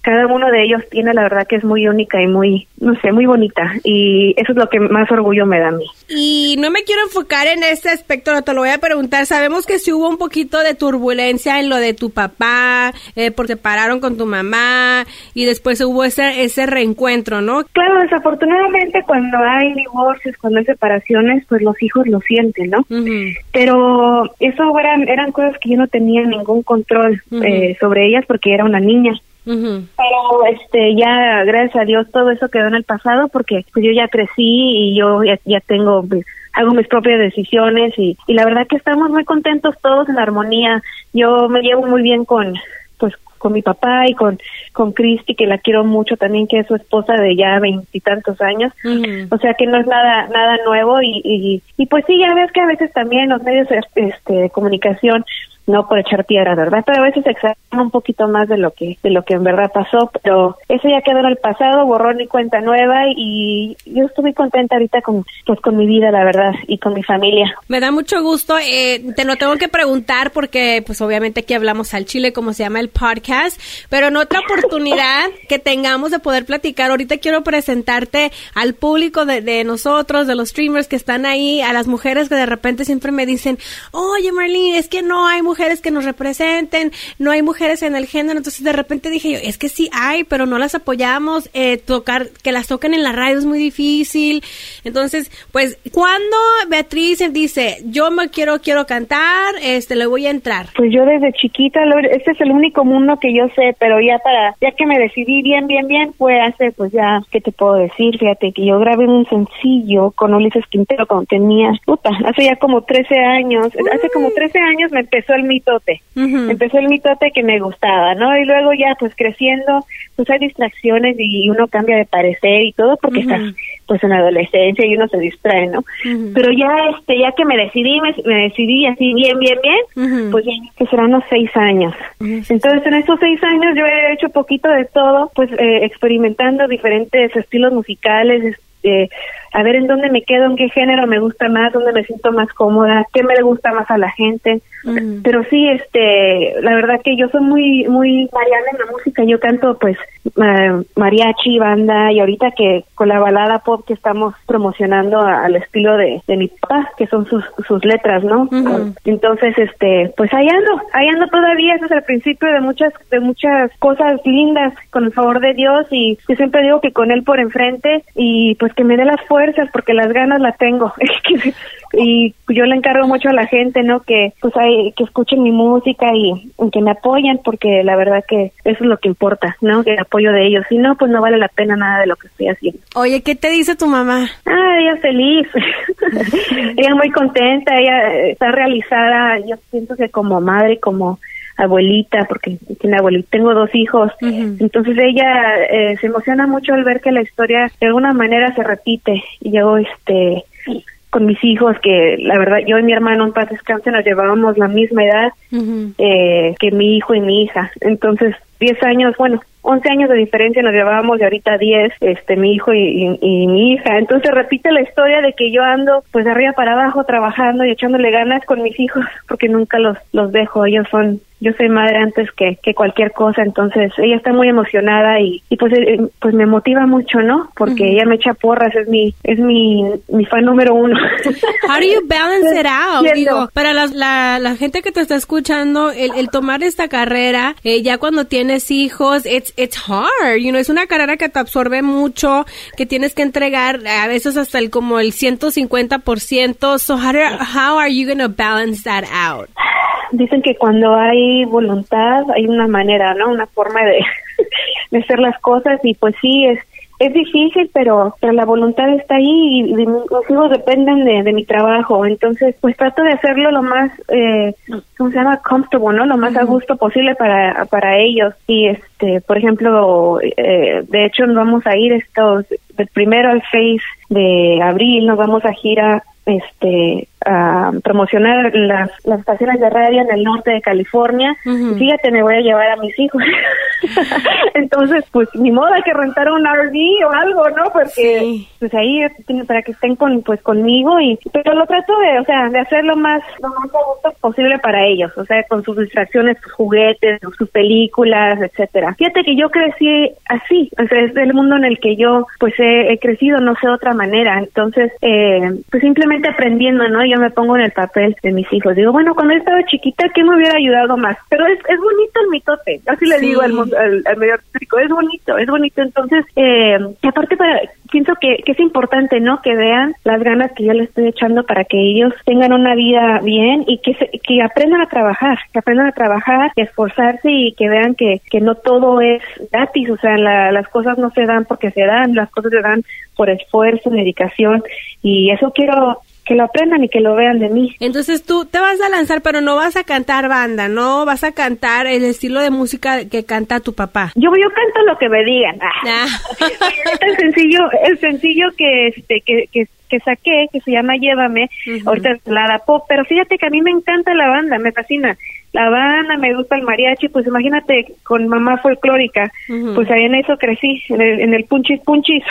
S4: cada uno de ellos tiene la verdad que es muy única y muy, no sé, muy bonita. Y eso es lo que más orgullo me da a mí.
S2: Y no me quiero enfocar en este aspecto, no te lo voy a preguntar. Sabemos que sí hubo un poquito de turbulencia en lo de tu papá, eh, porque pararon con tu mamá y después hubo ese, ese reencuentro, ¿no?
S4: Claro, desafortunadamente cuando hay divorcios, cuando hay separaciones, pues los hijos lo sienten, ¿no? Pero eso eran, eran cosas que yo no tenía ningún control eh, sobre ellas porque era una niña. Pero este ya gracias a Dios todo eso quedó en el pasado porque pues yo ya crecí y yo ya, ya tengo pues, hago mis propias decisiones y, y la verdad que estamos muy contentos todos en armonía. Yo me llevo muy bien con pues con mi papá y con con Cristi que la quiero mucho también que es su esposa de ya veintitantos años o sea que no es nada nada nuevo y, y, y pues sí ya ves que a veces también los medios este de comunicación no por echar piedra, ¿verdad? Pero a veces exageran un poquito más de lo que de lo que en verdad pasó, pero eso ya quedó en el pasado, borrón y cuenta nueva y yo estoy contenta ahorita con pues con mi vida, la verdad, y con mi familia.
S2: Me da mucho gusto, eh, te lo tengo que preguntar porque pues obviamente aquí hablamos al Chile, como se llama el podcast, pero en otra oportunidad que tengamos de poder platicar, ahorita quiero presentarte al público de, de nosotros, de los streamers que están ahí, a las mujeres que de repente siempre me dicen, oye Marlene, es que no hay mujeres mujeres que nos representen, no hay mujeres en el género, entonces de repente dije yo, es que sí hay, pero no las apoyamos, eh, tocar, que las toquen en la radio es muy difícil, entonces, pues, cuando Beatriz dice, yo me quiero, quiero cantar, este, le voy a entrar.
S4: Pues yo desde chiquita, este es el único mundo que yo sé, pero ya para, ya que me decidí bien, bien, bien, fue hace, pues ya, ¿qué te puedo decir? Fíjate que yo grabé un sencillo con Ulises Quintero cuando tenía, puta, hace ya como 13 años, hace como 13 años me empezó el mitote. Empezó el mitote que me gustaba, ¿no? Y luego ya, pues creciendo, pues hay distracciones y uno cambia de parecer y todo porque estás pues en adolescencia y uno se distrae, ¿no? Pero ya este ya que me decidí, me, decidí así bien, bien, bien, pues ya que serán unos seis años. Entonces en esos seis años yo he hecho poquito de todo, pues eh, experimentando diferentes estilos musicales, este, a ver en dónde me quedo, en qué género me gusta más, dónde me siento más cómoda, qué me gusta más a la gente. Pero sí, este, la verdad que yo soy muy, muy variada en la música. Yo canto, pues, mariachi, banda, y ahorita que con la balada pop que estamos promocionando al estilo de, de mi papá, que son sus, sus letras, ¿no? Entonces, este, pues ahí ando, ahí ando todavía. Ese es el principio de muchas, de muchas cosas lindas, con el favor de Dios, y yo siempre digo que con él por enfrente, y pues que me dé las fuerzas, porque las ganas las tengo. y yo le encargo mucho a la gente, ¿no? Que pues hay, que escuchen mi música y, que me apoyen porque la verdad que eso es lo que importa, ¿no? Que el apoyo de ellos. Si no, pues no vale la pena nada de lo que estoy haciendo.
S2: Oye, ¿qué te dice tu mamá?
S4: Ah, ella feliz. ella muy contenta, ella está realizada, yo siento que como madre, como abuelita, porque tiene abuelita, tengo dos hijos, entonces ella eh, se emociona mucho al ver que la historia de alguna manera se repite y yo este con mis hijos, que la verdad yo y mi hermano en paz descanse nos llevábamos la misma edad eh, que mi hijo y mi hija. Entonces, 10 años, bueno, 11 años de diferencia nos llevábamos y ahorita 10, este, mi hijo y, y, mi hija. Entonces repite la historia de que yo ando pues de arriba para abajo trabajando y echándole ganas con mis hijos porque nunca los, los dejo. Ellos son yo soy madre antes que, que cualquier cosa, entonces ella está muy emocionada y, y pues eh, pues me motiva mucho, ¿no? Porque ella me echa porras, es mi es mi, mi fan número uno.
S2: How do you balance it out? Digo, para la, la, la, gente que te está escuchando, el, el tomar esta carrera, eh, ya cuando tienes hijos, it's, it's hard, you know, es una carrera que te absorbe mucho, que tienes que entregar a veces hasta el como el 150%, so how, do, how are you going to balance that out?
S4: Dicen que cuando hay voluntad hay una manera, ¿no? Una forma de, de hacer las cosas y pues sí, es es difícil, pero, pero la voluntad está ahí y, mis hijos dependen de, de, mi trabajo. Entonces, pues trato de hacerlo lo más, eh, ¿cómo se llama? Comfortable, ¿no? Lo más a gusto posible para, para ellos. Y, este, por ejemplo, eh, de hecho, nos vamos a ir estos, del primero al 6 de abril, nos vamos a gira este a promocionar las, las estaciones de radio en el norte de California. Fíjate, me voy a llevar a mis hijos. Entonces, pues ni modo hay que rentar un RV o algo, ¿no? Porque pues ahí para que estén con pues conmigo y pero lo trato de, o sea, de hacer lo más lo más posible para ellos, o sea, con sus distracciones, sus juguetes, sus películas, etcétera. Fíjate que yo crecí así, o sea, es del mundo en el que yo pues he, he crecido, no sé otra manera. Entonces, eh, pues simplemente aprendiendo, ¿no? Yo me pongo en el papel de mis hijos. Digo, bueno, cuando yo estaba chiquita, ¿qué me hubiera ayudado más? Pero es, es bonito el mitote, así le digo al, al, al medio artístico, es bonito, es bonito. Entonces, eh, aparte para, pienso que, que es importante, ¿no? Que vean las ganas que yo les estoy echando para que ellos tengan una vida bien y que, que aprendan a trabajar, que aprendan a trabajar, que esforzarse y que vean que, que no todo es gratis, o sea, las cosas no se dan porque se dan, las cosas se dan por esfuerzo, dedicación y eso quiero que lo aprendan y que lo vean de mí.
S2: Entonces tú te vas a lanzar, pero no vas a cantar banda, no vas a cantar el estilo de música que canta tu papá.
S4: Yo yo canto lo que me digan. Ah. el sencillo, el sencillo que este que, que que saqué, que se llama Llévame, ahorita es la pop, pero fíjate que a mí me encanta la banda, me fascina. La banda, me gusta el mariachi, pues imagínate con mamá folclórica, pues ahí en eso crecí, en el, en el punchis punchis.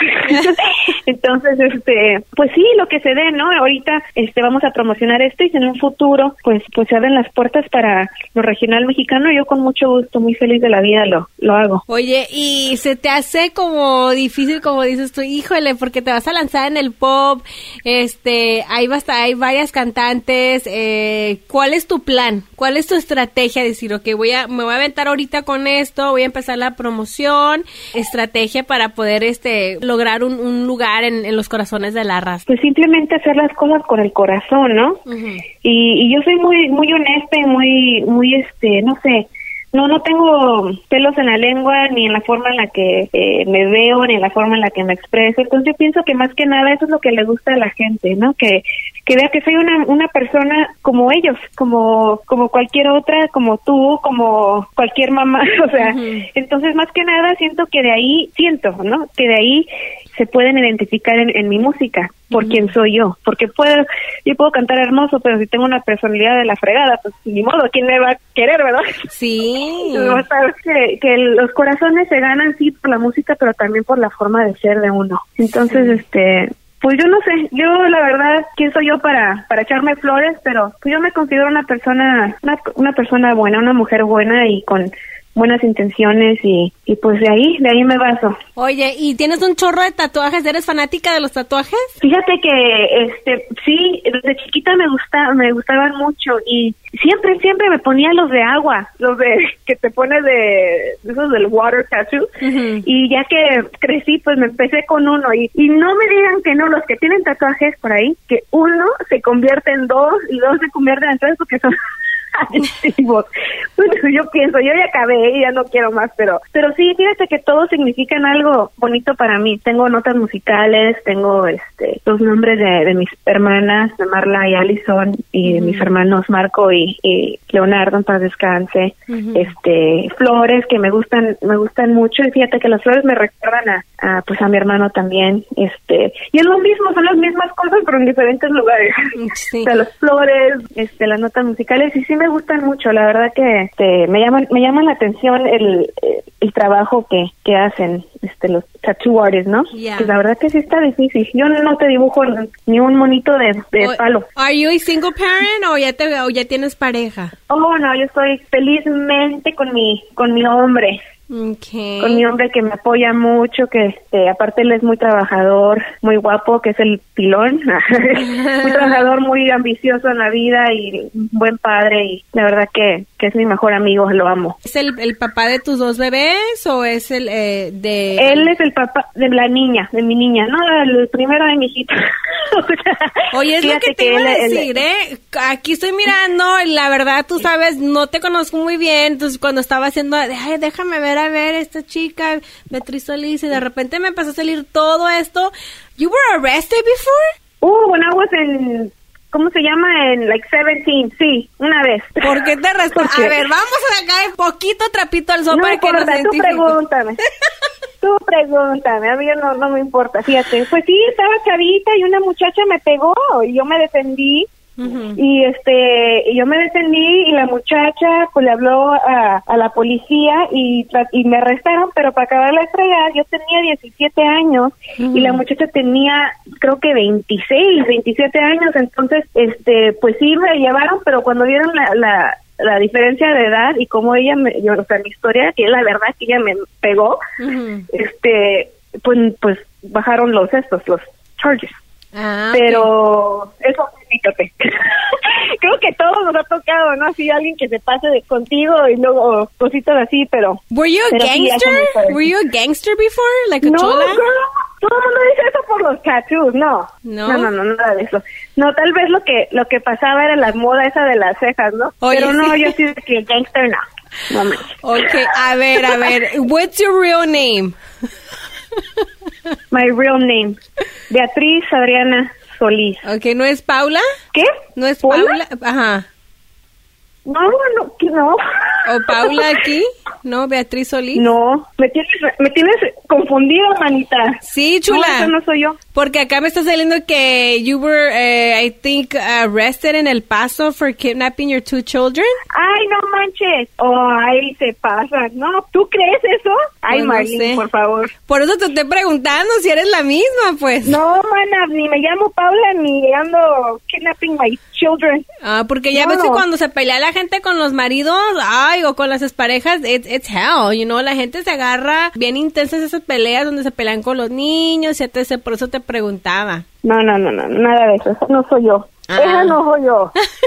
S4: Entonces, este, pues sí, lo que se dé, ¿no? Ahorita este vamos a promocionar esto y en un futuro, pues pues se abren las puertas para lo regional mexicano, yo con mucho gusto, muy feliz de la vida lo, lo hago.
S2: Oye, y se te hace como difícil, como dices tú, híjole, porque te vas a lanzar en el pop, este, hay, basta, hay varias cantantes. Eh, ¿Cuál es tu plan? ¿Cuál es tu estrategia? Decir, ok, voy a, me voy a aventar ahorita con esto, voy a empezar la promoción, estrategia para poder este, lograr un, lugar en, los corazones de la raza.
S4: Pues simplemente hacer las cosas con el corazón, ¿no? y, y yo soy muy, muy honesta y muy, muy, este, no sé, no, no tengo pelos en la lengua, ni en la forma en la que eh, me veo, ni en la forma en la que me expreso. Entonces yo pienso que más que nada eso es lo que le gusta a la gente, ¿no? Que, que vea que soy una, una persona como ellos, como, como cualquier otra, como tú, como cualquier mamá. O sea, entonces más que nada siento que de ahí, siento, ¿no? Que de ahí se pueden identificar en, mi música por quién soy yo, porque puedo, yo puedo cantar hermoso, pero si tengo una personalidad de la fregada, pues ni modo, ¿quién me va a querer, verdad?
S2: Sí.
S4: que, que los corazones se ganan sí por la música, pero también por la forma de ser de uno. Entonces, este, pues yo no sé, yo la verdad, ¿quién soy yo para, para echarme flores? Pero pues yo me considero una persona, una, una persona buena, una mujer buena y con buenas intenciones y, y pues de ahí, de ahí me baso.
S2: Oye, ¿y tienes un chorro de tatuajes? ¿Eres fanática de los tatuajes?
S4: Fíjate que, este, sí, desde chiquita me gusta, me gustaban mucho y siempre, siempre me ponía los de agua, los de, que te pones de, esos del water tattoo y ya que crecí, pues me empecé con uno y, y no me digan que no, los que tienen tatuajes por ahí, que uno se convierte en dos y dos se convierten en tres porque son adictivos. yo pienso, yo ya acabé, ya no quiero más, pero, pero sí, fíjate que todos significan algo bonito para mí. Tengo notas musicales, tengo este los nombres de, mis hermanas, de Marla y Allison, y de mis hermanos Marco y, Leonardo, en paz descanse. Este, flores que me gustan, me gustan mucho, y fíjate que las flores me recuerdan a, pues a mi hermano también, este, y es lo mismo, son las mismas cosas, pero en diferentes lugares. o sea, las flores, este, las notas musicales, y sí me gustan mucho, la verdad que este, me llaman me llaman la atención el, el trabajo que, que hacen este los tattoo artists, ¿no? Que la verdad que sí está difícil. Yo no te dibujo ni un monito de, de palo.
S2: ¿Are you a single parent o ya te o ya tienes pareja?
S4: Oh, no, yo estoy felizmente con mi con mi hombre. Con mi hombre que me apoya mucho, que este, aparte él es muy trabajador, muy guapo, que es el pilón, muy trabajador, muy ambicioso en la vida y buen padre y la verdad que, que es mi mejor amigo, lo amo.
S2: ¿Es el, el papá de tus dos bebés o es el eh, de...?
S4: Él es el papá de la niña, de mi niña, no, el primero de mi hijita.
S2: Oye, es lo que te iba a decir, ¿eh? Aquí estoy mirando, la verdad, tú sabes, no te conozco muy bien, entonces cuando estaba haciendo, ay, déjame ver a ver esta chica, Beatriz Solís, y de repente me empezó a salir todo esto. You were arrested before?
S4: Uh, when I was in ¿Cómo se llama? En like 17, sí, una vez.
S2: ¿Por qué te respondo? A ver, vamos a sacar poquito trapito al sol
S4: no
S2: para que
S4: importa, tú pregúntame. tú pregúntame, a mí no, no me importa, fíjate. Pues sí, estaba chavita y una muchacha me pegó y yo me defendí y este, yo me defendí y la muchacha pues le habló a, a la policía y, y me arrestaron, pero para acabar la estrella yo tenía 17 años y la muchacha tenía creo que 26, 27 años, entonces este, pues sí me llevaron, pero cuando vieron la, la la diferencia de edad y cómo ella me, yo, o sea, mi historia, que es la verdad que ella me pegó, este, pues, pues bajaron los estos, los charges. Ah, pero eso, fíjate. Creo que todos nos ha tocado, ¿no? Así alguien que se pase de contigo y luego cositas así, pero.
S2: Were you a gangster? Were you a gangster before? Like a
S4: no,
S2: chola?
S4: Girl todo el mundo dice eso por los tattoos, no.
S2: No.
S4: No, no, no, nada de eso. No, tal vez lo que lo que pasaba era la moda esa de las cejas, ¿no?
S2: Oye,
S4: Pero no,
S2: sí.
S4: yo sí de que gangster no. No.
S2: Ok, a ver, a ver. What's your real name?
S4: My real name. Beatriz Adriana Solís.
S2: Ok, ¿no es Paula?
S4: ¿Qué?
S2: ¿No es
S4: ¿Paula?
S2: Paula? Ajá.
S4: No, no, que no.
S2: ¿O Paula aquí? ¿No? ¿Beatriz Solís?
S4: No, me tienes, me tienes confundida, manita.
S2: Sí, chula.
S4: No, no soy yo.
S2: Porque acá me está saliendo que you were, eh, I think, arrested in El Paso for kidnapping your two children.
S4: Ay, no manches. Oh, ay, se pasa. No, ¿tú crees eso? Ay,
S2: Pues no
S4: por favor.
S2: Por eso te estoy preguntando si eres la misma, pues.
S4: No, mana, ni me llamo Paula ni ando kidnapping my children.
S2: Ah, porque ya ves que cuando se pelea la gente con los maridos, ay, o con las exparejas, it's, it's hell, you know, la gente se agarra bien intensas esas peleas donde se pelean con los niños, y etc. Por eso te preguntaba.
S4: No, no, no, no, nada de eso. No soy yo.
S2: Ah.
S4: Esa no soy yo.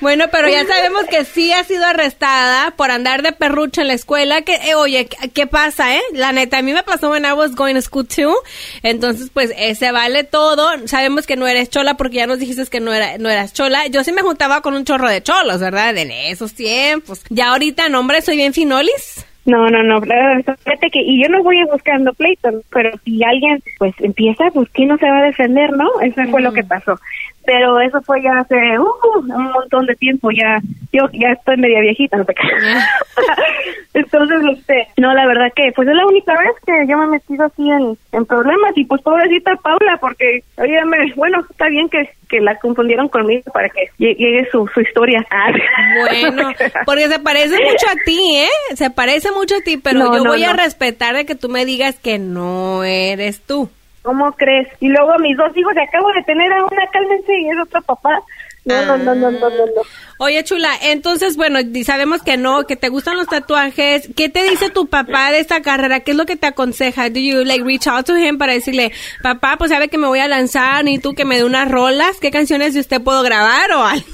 S2: Bueno, pero ya sabemos que sí ha sido arrestada por andar de perrucho en la escuela. Que, eh, oye, ¿qué, pasa, eh? La neta, a mí me pasó when I was going to school too. Entonces, pues, eh, se vale todo. Sabemos que no eres chola porque ya nos dijiste que no, era, no eras chola. Yo sí me juntaba con un chorro de cholos, ¿verdad? En esos tiempos. Ya ahorita, no, hombre, soy bien finolis.
S4: No, no, no, fíjate que, y yo no voy buscando pleito, pero si alguien, pues, empieza, pues, ¿quién no se va a defender, no? Eso fue lo que pasó. Pero eso fue ya hace, uh, un montón de tiempo, ya, yo ya estoy media viejita, no te. Entonces, este, no, la verdad que, pues, es la única vez que yo me he metido así en, en problemas, y pues, pobrecita Paula, porque, óyeme, bueno, está bien que, que la confundieron conmigo para que lle- llegue su, su historia. Ah.
S2: Bueno, porque se parece mucho a ti, ¿eh? Se parece mucho a ti, pero
S4: No,
S2: yo
S4: no,
S2: voy a respetar de que tú me digas que no eres tú.
S4: ¿Cómo crees? Y luego mis dos hijos, acabo de tener a una, cálmense, y es otro papá. No, no, no, no, no, no.
S2: Oye, chula, entonces, bueno, sabemos que no, que te gustan los tatuajes. ¿Qué te dice tu papá de esta carrera? ¿Qué es lo que te aconseja? Do you, like, reach out to him para decirle, papá, pues sabe que me voy a lanzar, y tú que me dé unas rolas? ¿Qué canciones de usted puedo grabar o algo?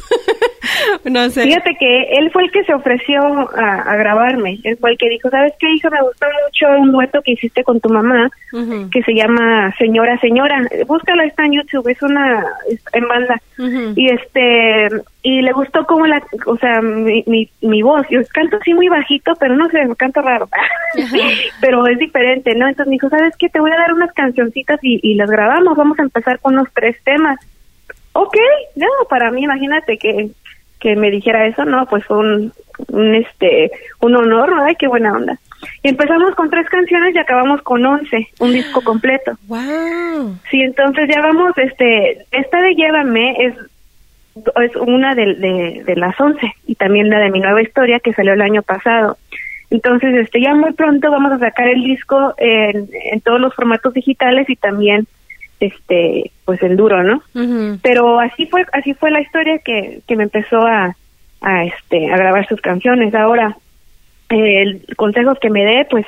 S2: no sé.
S4: Fíjate que él fue el que se ofreció a, a grabarme. Él fue el que dijo, ¿sabes qué, hija? Me gustó mucho un dueto que hiciste con tu mamá, que se llama Señora, Señora. Búscala, está en YouTube, es una, es en banda. Y este, y le gustó como la, o sea, mi, mi, mi voz. Yo canto así muy bajito, pero no sé, me canto raro. pero es diferente, ¿no? Entonces me dijo, ¿sabes qué? Te voy a dar unas cancioncitas y, y las grabamos. Vamos a empezar con unos tres temas. Ok, no, para mí, imagínate que, que me dijera eso, no, pues fue un, un, este, un honor, ¿no? Ay, qué buena onda. Y empezamos con tres canciones y acabamos con once, un disco completo.
S2: Wow.
S4: Sí, entonces ya vamos, este, esta de Llévame es, es una de, de, de las once y también la de mi nueva historia que salió el año pasado. Entonces, este, ya muy pronto vamos a sacar el disco en, en todos los formatos digitales y también, este, pues en duro, ¿no? Pero así fue, así fue la historia que, que me empezó a, a, este, a grabar sus canciones. Ahora, eh, el consejo que me dé, pues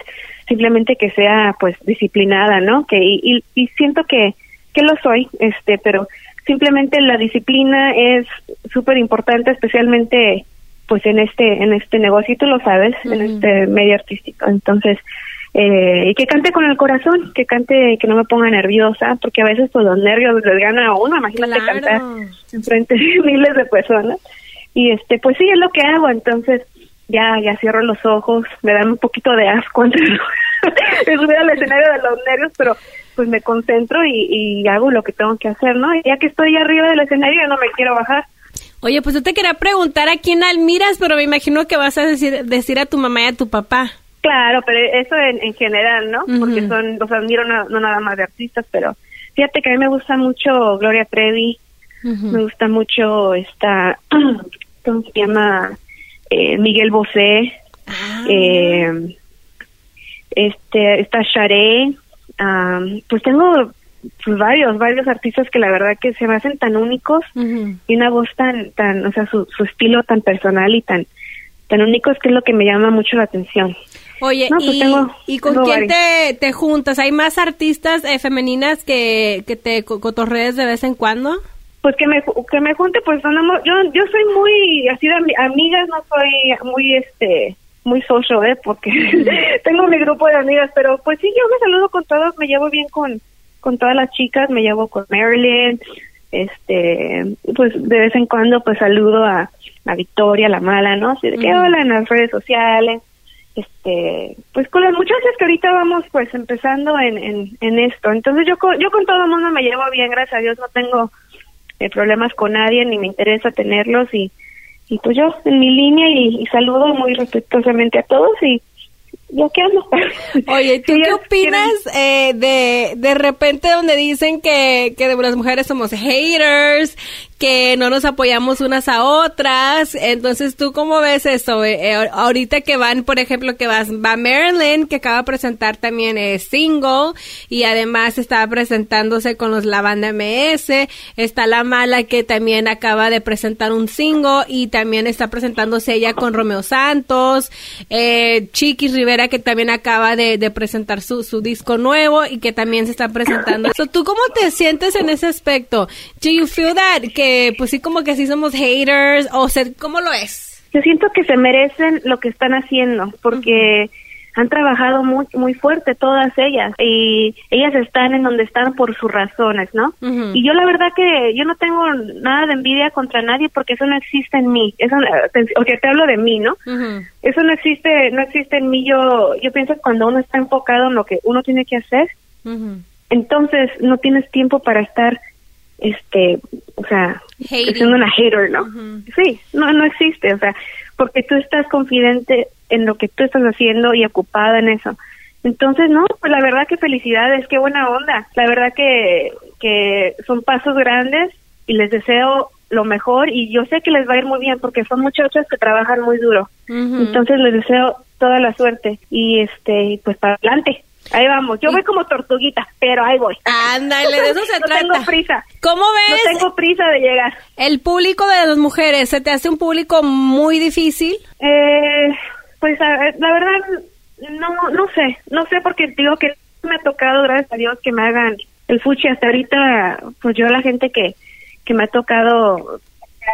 S4: simplemente que sea, pues disciplinada, ¿no? Que y, y, y siento que que lo soy, este, pero simplemente la disciplina es súper importante, especialmente pues en este en este negocio, y tú lo sabes, en este medio artístico. Entonces, eh, y que cante con el corazón, que cante, que no me ponga nerviosa, porque a veces pues los nervios les gana a uno, imagínate
S2: Claro.
S4: cantar enfrente de miles de personas. Y este, pues sí, es lo que hago, entonces ya, ya cierro los ojos, me dan un poquito de asco antes de subir al escenario de los nervios, pero pues me concentro y, y hago lo que tengo que hacer, ¿no? Y ya que estoy arriba del escenario, no me quiero bajar.
S2: Oye, pues yo te quería preguntar a quién admiras, pero me imagino que vas a decir, decir a tu mamá y a tu papá.
S4: Claro, pero eso en, en general, ¿no? Porque son, los admiro no, no nada más de artistas, pero fíjate que a mí me gusta mucho Gloria Trevi, me gusta mucho esta, ¿cómo se llama? Eh, Miguel Bosé,
S2: Ah.
S4: eh, este, está Sharé, am, pues tengo pues, varios, varios artistas que la verdad que se me hacen tan únicos y una voz tan, tan, o sea, su, su estilo tan personal y tan, tan único es que es lo que me llama mucho la atención.
S2: Oye,
S4: No, pues
S2: ¿y,
S4: tengo-
S2: ¿y con
S4: tengo
S2: quién te, te juntas? ¿Hay más artistas eh, femeninas que, que te co- cotorrees de vez en cuando?
S4: Pues que me, que me junte, pues andamos, yo, yo soy muy, así de ami- amigas, no soy muy, este, muy social, ¿eh? Porque tengo mi grupo de amigas, pero pues sí, yo me saludo con todos, me llevo bien con, con todas las chicas, me llevo con Marilyn, este, pues de vez en cuando pues saludo a, a Victoria, la mala, ¿no? Así de que hola en las redes sociales, este, pues con las muchachas que ahorita vamos pues empezando en, en, en esto. Entonces yo con, yo con todo el mundo me llevo bien, gracias a Dios, no tengo eh, problemas con nadie, ni me interesa tenerlos y, y pues yo en mi línea y, y saludo muy respetuosamente a todos y yo qué ando.
S2: Oye, ¿tú qué opinas eh, de de repente donde dicen que, que las mujeres somos haters, que no nos apoyamos unas a otras. Entonces, ¿tú cómo ves eso? Eh, eh, ahorita que van, por ejemplo, que vas, va Marilyn, que acaba de presentar también es single, y además está presentándose con los la banda MS, está la mala que también acaba de presentar un single, y también está presentándose ella con Romeo Santos, eh, Chiquis Rivera que también acaba de, presentar su, su disco nuevo y que también se está presentando. ¿Tú cómo te sientes en ese aspecto? Do you feel that que pues sí como que sí somos haters o sea, ¿cómo lo es?
S4: Yo siento que se merecen lo que están haciendo porque han trabajado muy muy fuerte todas ellas y ellas están en donde están por sus razones, ¿no? Y yo la verdad que yo no tengo nada de envidia contra nadie porque eso no existe en mí. Eso o sea, te hablo de mí, ¿no? Eso no existe no existe en mí. Yo yo pienso que cuando uno está enfocado en lo que uno tiene que hacer, entonces no tienes tiempo para estar este, o sea, siendo una hater, ¿no? Sí, no, no existe, o sea, porque tú estás confidente en lo que tú estás haciendo y ocupada en eso. Entonces, no, pues la verdad que felicidades, qué buena onda. La verdad que, que son pasos grandes y les deseo lo mejor y yo sé que les va a ir muy bien porque son muchachos que trabajan muy duro. Entonces les deseo toda la suerte y este, pues para adelante. Ahí vamos, yo voy como tortuguita, pero ahí voy.
S2: Ándale, de eso se
S4: no
S2: trata.
S4: tengo prisa.
S2: ¿Cómo ves?
S4: No tengo prisa de llegar.
S2: El público de las mujeres, ¿se te hace un público muy difícil?
S4: Eh, pues la verdad, no, no sé, no sé porque digo que me ha tocado, gracias a Dios, que me hagan el fuchi hasta ahorita, pues yo la gente que, que me ha tocado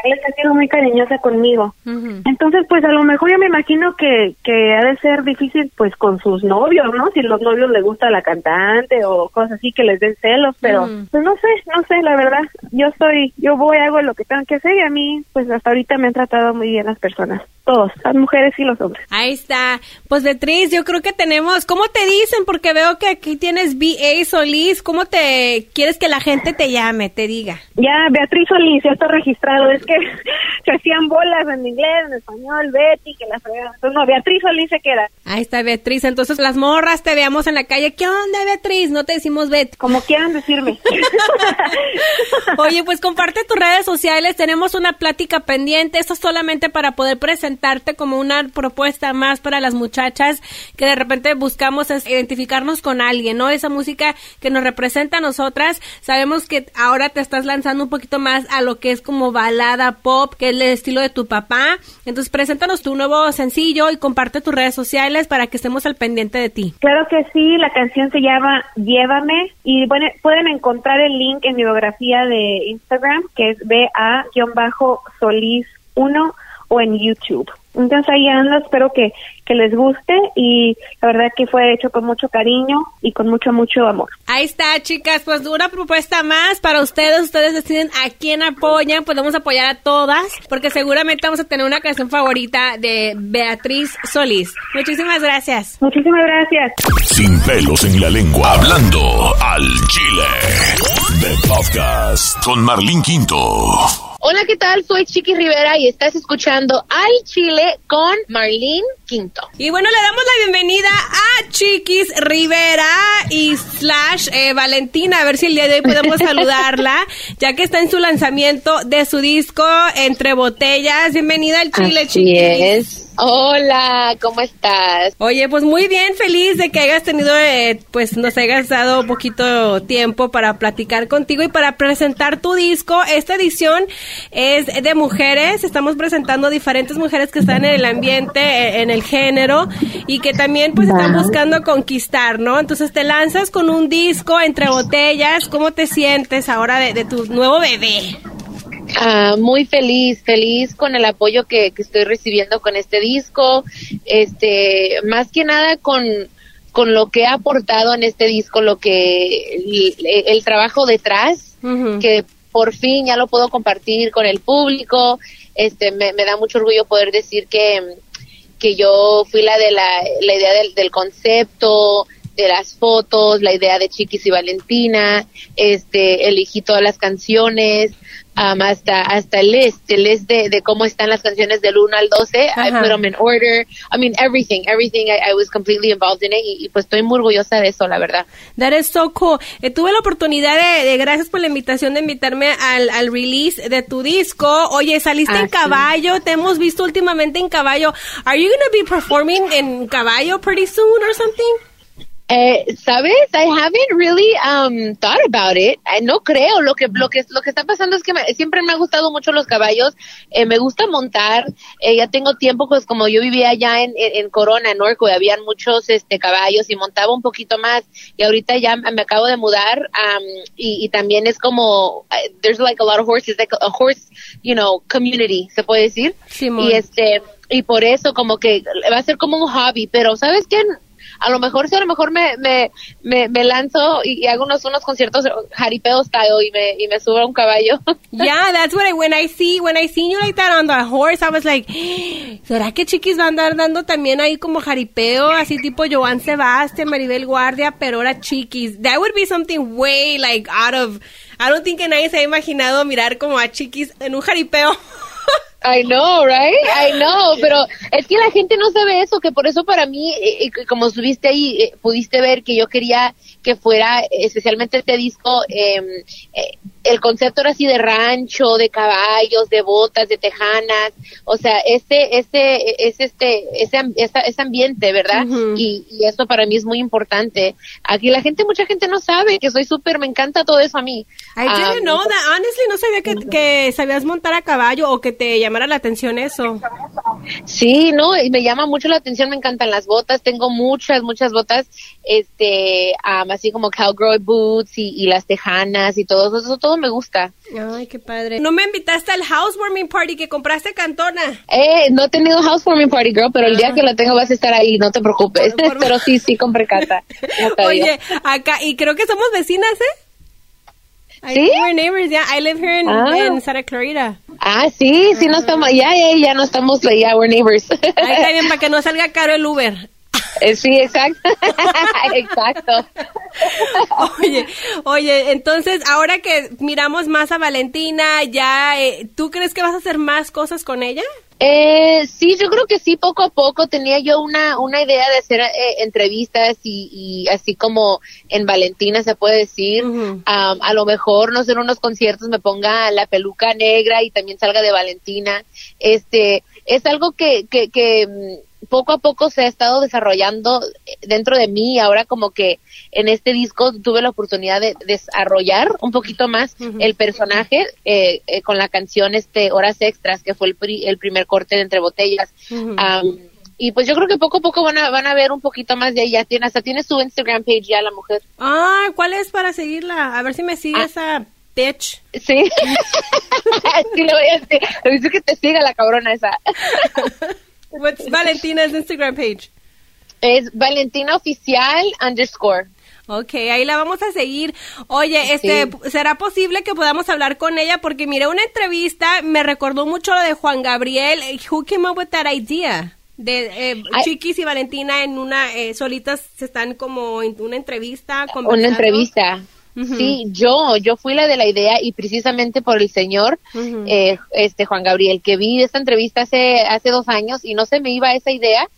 S4: ella ha sido muy cariñosa conmigo. Entonces, pues a lo mejor yo me imagino que, que ha de ser difícil pues con sus novios, ¿no? Si los novios les gusta la cantante o cosas así que les den celos, pero pues no sé, no sé, la verdad. Yo soy, yo voy, hago lo que tengo que hacer y a mí pues hasta ahorita me han tratado muy bien las personas. Todos, las mujeres y los hombres.
S2: Ahí está. Pues Beatriz, yo creo que tenemos, ¿cómo te dicen? Porque veo que aquí tienes B.A. Solís, ¿cómo te quieres que la gente te llame, te diga?
S4: Ya, Beatriz Solís, ya está registrado. Es que se hacían bolas en inglés, en español, Betty, que la fregada. Entonces, no, Beatriz Solís se queda.
S2: Ahí está Beatriz. Entonces las morras te veamos en la calle. ¿Qué onda, Beatriz? No te decimos Bet.
S4: Como quieran decirme.
S2: Oye, pues comparte tus redes sociales. Tenemos una plática pendiente. Esto es solamente para poder presentarte como una propuesta más para las muchachas que de repente buscamos es identificarnos con alguien, ¿no? Esa música que nos representa a nosotras. Sabemos que ahora te estás lanzando un poquito más a lo que es como balada pop, que es el estilo de tu papá. Entonces, preséntanos tu nuevo sencillo y comparte tus redes sociales para que estemos al pendiente de ti.
S4: Claro que sí, la canción se llama Llévame y bueno, pueden encontrar el link en mi biografía de Instagram, que es BA-Solís1 o en YouTube. Entonces ahí anda, espero que, que les guste y la verdad que fue hecho con mucho cariño y con mucho, mucho amor.
S2: Ahí está, chicas, pues una propuesta más para ustedes. Ustedes deciden a quién apoyan. Podemos apoyar a todas porque seguramente vamos a tener una canción favorita de Beatriz Solís. Muchísimas gracias.
S4: Muchísimas gracias.
S1: Sin pelos en la lengua, hablando al chile. The Podcast con Marlene Quinto.
S5: Hola, ¿qué tal? Soy Chiqui Rivera y estás escuchando Al Chile con Marlene Quinto.
S2: Y bueno, le damos la bienvenida a Chiquis Rivera y slash eh, Valentina, a ver si el día de hoy podemos saludarla, ya que está en su lanzamiento de su disco Entre Botellas. Bienvenida al Chile,
S5: Así
S2: Chiquis.
S5: es. Hola, ¿cómo estás?
S2: Oye, pues muy bien, feliz de que hayas tenido, eh, pues nos hayas dado un poquito tiempo para platicar contigo y para presentar tu disco. Esta edición es de mujeres, estamos presentando diferentes mujeres que están en el ambiente, eh, en el género y que también pues están buscando conquistar, ¿no? Entonces te lanzas con un disco entre botellas, ¿cómo te sientes ahora de, de tu nuevo bebé?
S5: Ah, muy feliz, feliz con el apoyo que, que estoy recibiendo con este disco. Este, más que nada con, con lo que ha aportado en este disco, lo que el, el trabajo detrás, que por fin ya lo puedo compartir con el público. Este, me, da mucho orgullo poder decir que, que yo fui la de la, la idea del, del concepto, de las fotos, la idea de Chiquis y Valentina, este, elegí todas las canciones, um, hasta, hasta el list, el list de, de cómo están las canciones del 1 al 12, I put them in order, I mean, everything, everything, I, I was completely involved in it, y, y, pues estoy muy orgullosa de eso, la verdad.
S2: That is so cool. Eh, tuve la oportunidad de, de, gracias por la invitación de invitarme al, al release de tu disco. Oye, saliste ah, en caballo, sí. te hemos visto últimamente en caballo. Are you going to be performing en caballo pretty soon or something?
S5: Eh, Sabes, I haven't really um, thought about it. Eh, no creo. Lo que lo que lo que está pasando es que me, siempre me ha gustado mucho los caballos. Eh, me gusta montar. Eh, ya tengo tiempo, pues como yo vivía allá en, en, en Corona, en Norco, habían muchos este caballos y montaba un poquito más. Y ahorita ya me acabo de mudar um, y, y, también es como uh, there's like a lot of horses, like a horse, you know, community, se puede decir.
S2: Simón.
S5: Y este y por eso como que va a ser como un hobby. Pero sabes qué a lo mejor si a lo mejor me, me, me, me lanzo y, hago unos, unos conciertos jaripeo style y me, y me subo a un caballo.
S2: yeah, that's what I, when I see, when I see you like that on the horse, I was like, ¿será que chiquis va a andar dando también ahí como jaripeo, así tipo Joan Sebastián, Maribel Guardia, pero ahora chiquis? That would be something way like out of, I don't think que nadie se ha imaginado mirar como a chiquis en un jaripeo.
S5: I know, right? I know, pero es que la gente no sabe eso, que por eso para mí, eh, como subiste ahí, eh, pudiste ver que yo quería que fuera especialmente este disco, em, eh, el concepto era así de rancho, de caballos, de botas, de tejanas, o sea, ese, ese, es este, ese, ese, ambiente, ¿verdad? Uh -huh. y, y, eso para mí es muy importante. Aquí la gente, mucha gente no sabe que soy súper, me encanta todo eso a mí.
S2: I didn't um, know that, honestly, no sabía que, que sabías montar a caballo o que te llamara la atención eso.
S5: Sí, no, y me llama mucho la atención, me encantan las botas, tengo muchas, muchas botas, este, um, así como cowgirl boots y, y, las tejanas y todo eso, todo me gusta.
S2: Ay, qué padre. ¿No me invitaste al housewarming party que compraste Cantona?
S5: Eh, no he tenido housewarming party, girl, pero el día que lo tengo vas a estar ahí, no te preocupes. Por, por... pero sí, sí compré casa.
S2: Oye, acá, y creo que somos vecinas, ¿eh?
S5: ¿Sí?
S2: we're neighbors, yeah. I live here in, ah. in Santa Clarita.
S5: Ah, sí, sí, no estamos, ya, ya, ya no estamos, ya, we're neighbors.
S2: Ahí está bien, para que no salga caro el Uber.
S5: Eh, sí, exacto. exacto.
S2: Oye, oye, entonces ahora que miramos más a Valentina, ya, eh, ¿tú crees que vas a hacer más cosas con ella?
S5: Eh, sí, yo creo que sí, poco a poco tenía yo una, una idea de hacer eh, entrevistas y, y, así como en Valentina se puede decir, uh -huh. um, a lo mejor, no sé, en unos conciertos me ponga la peluca negra y también salga de Valentina. Este, es algo que, que, que mm, poco a poco se ha estado desarrollando dentro de mí. Ahora como que en este disco tuve la oportunidad de desarrollar un poquito más uh -huh. el personaje eh, eh, con la canción este Horas Extras, que fue el, pri el primer corte de Entre Botellas. Uh -huh. um, y pues yo creo que poco a poco van a, van a ver un poquito más de ella. Tiene, hasta tiene su Instagram page ya la mujer.
S2: Ah, ¿cuál es para seguirla? A ver si me sigue ah. esa bitch.
S5: Sí. sí, le voy a decir. Le voy a que te siga la cabrona esa.
S2: What's Valentina's Instagram page?
S5: Es Valentina Oficial underscore.
S2: Ok, ahí la vamos a seguir. Oye, este, sí. ¿será posible que podamos hablar con ella? Porque miré una entrevista, me recordó mucho lo de Juan Gabriel. Who came up with that idea? De eh, Chiquis y Valentina en una, eh, solitas se están como en una entrevista.
S5: Una entrevista. Uh -huh. Sí, yo, yo fui la de la idea y precisamente por el señor, uh -huh. eh, este Juan Gabriel, que vi esta entrevista hace, hace dos años y no se me iba esa idea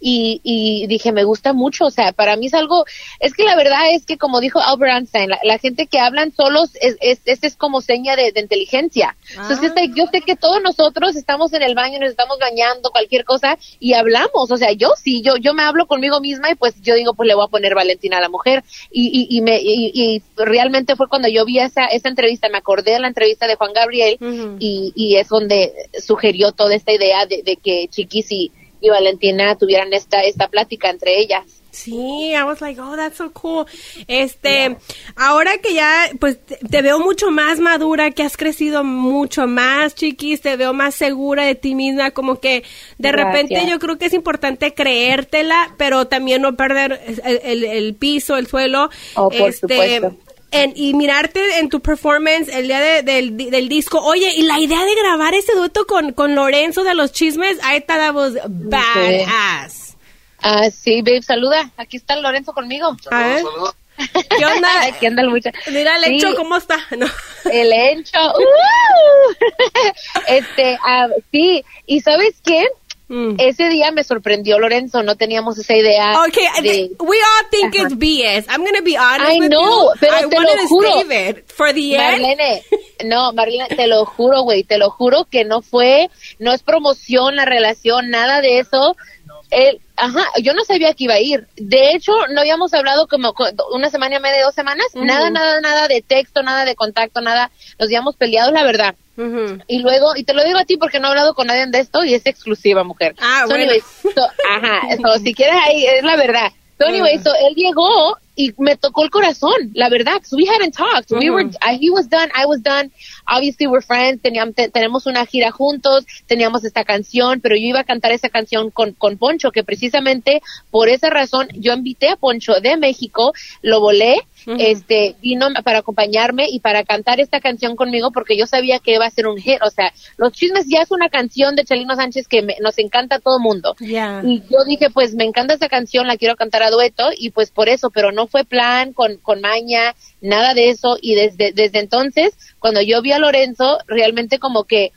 S5: y, y dije, me gusta mucho, o sea, para mí es algo, es que la verdad es que como dijo Albert Einstein, la, la gente que hablan solos es, es, es, es como seña de, de inteligencia. Ah. Entonces, este, yo sé que todos nosotros estamos en el baño, nos estamos bañando, cualquier cosa, y hablamos, o sea, yo sí, yo, yo me hablo conmigo misma y pues yo digo, pues le voy a poner Valentina a la mujer, y, y, y me, y, y, realmente fue cuando yo vi esa, esa entrevista, me acordé de la entrevista de Juan Gabriel, uh -huh. y, y es donde sugirió toda esta idea de, de que Chiquis y y Valentina tuvieran esta, esta plática entre ellas.
S2: Sí, I was like, oh, that's so cool. Este, ahora que ya, pues, te, veo mucho más madura, que has crecido mucho más, chiquis, te veo más segura de ti misma, como que de repente yo creo que es importante creértela, pero también no perder el, el, piso, el suelo.
S5: Oh, por este,
S2: En, y mirarte en tu performance el día del, del, disco. Oye, y la idea de grabar ese dueto con, con Lorenzo de los chismes, ahí está, was badass.
S5: Ah, sí, babe, saluda. Aquí está Lorenzo conmigo.
S2: Saludos, ¿Qué onda?
S5: Aquí anda el muchacho.
S2: Mira el Encho, ¿cómo está? No.
S5: El Encho. Uh. este, uh, sí. ¿Y sabes qué? Mm. Ese día me sorprendió Lorenzo, no teníamos esa idea.
S2: Okay, de... we all think it's BS. I'm gonna be honest
S5: I
S2: with
S5: know,
S2: you.
S5: pero I te lo juro.
S2: Save it for the end.
S5: Marlene, no, Marlene, te lo juro, güey, te lo juro que no fue, no es promoción la relación, nada de eso. Él, Ajá, yo no sabía que iba a ir. De hecho, no habíamos hablado como una semana y media, dos semanas. Nada, nada, nada de texto, nada de contacto, nada. Nos habíamos peleado, la verdad. Y luego, y te lo digo a ti porque no he hablado con nadie de esto y es exclusiva, mujer.
S2: Ah, bueno.
S5: ajá, si quieres ahí, es la verdad. So anyway, él llegó y me tocó el corazón, la verdad, we hadn't talked. We were, he was done, I was done. Obviously we're friends, teníamos, tenemos una gira juntos, teníamos esta canción, pero yo iba a cantar esa canción con, con Poncho, que precisamente por esa razón yo invité a Poncho de México, lo volé, este, vino para acompañarme y para cantar esta canción conmigo porque yo sabía que iba a ser un hit. O sea, Los Chismes ya es una canción de Chalino Sánchez que nos encanta a todo mundo. Y yo dije, pues me encanta esa canción, la quiero cantar a dueto y pues por eso, pero no fue plan con, con maña, nada de eso. Y desde, desde entonces, cuando yo vi a Lorenzo, realmente como que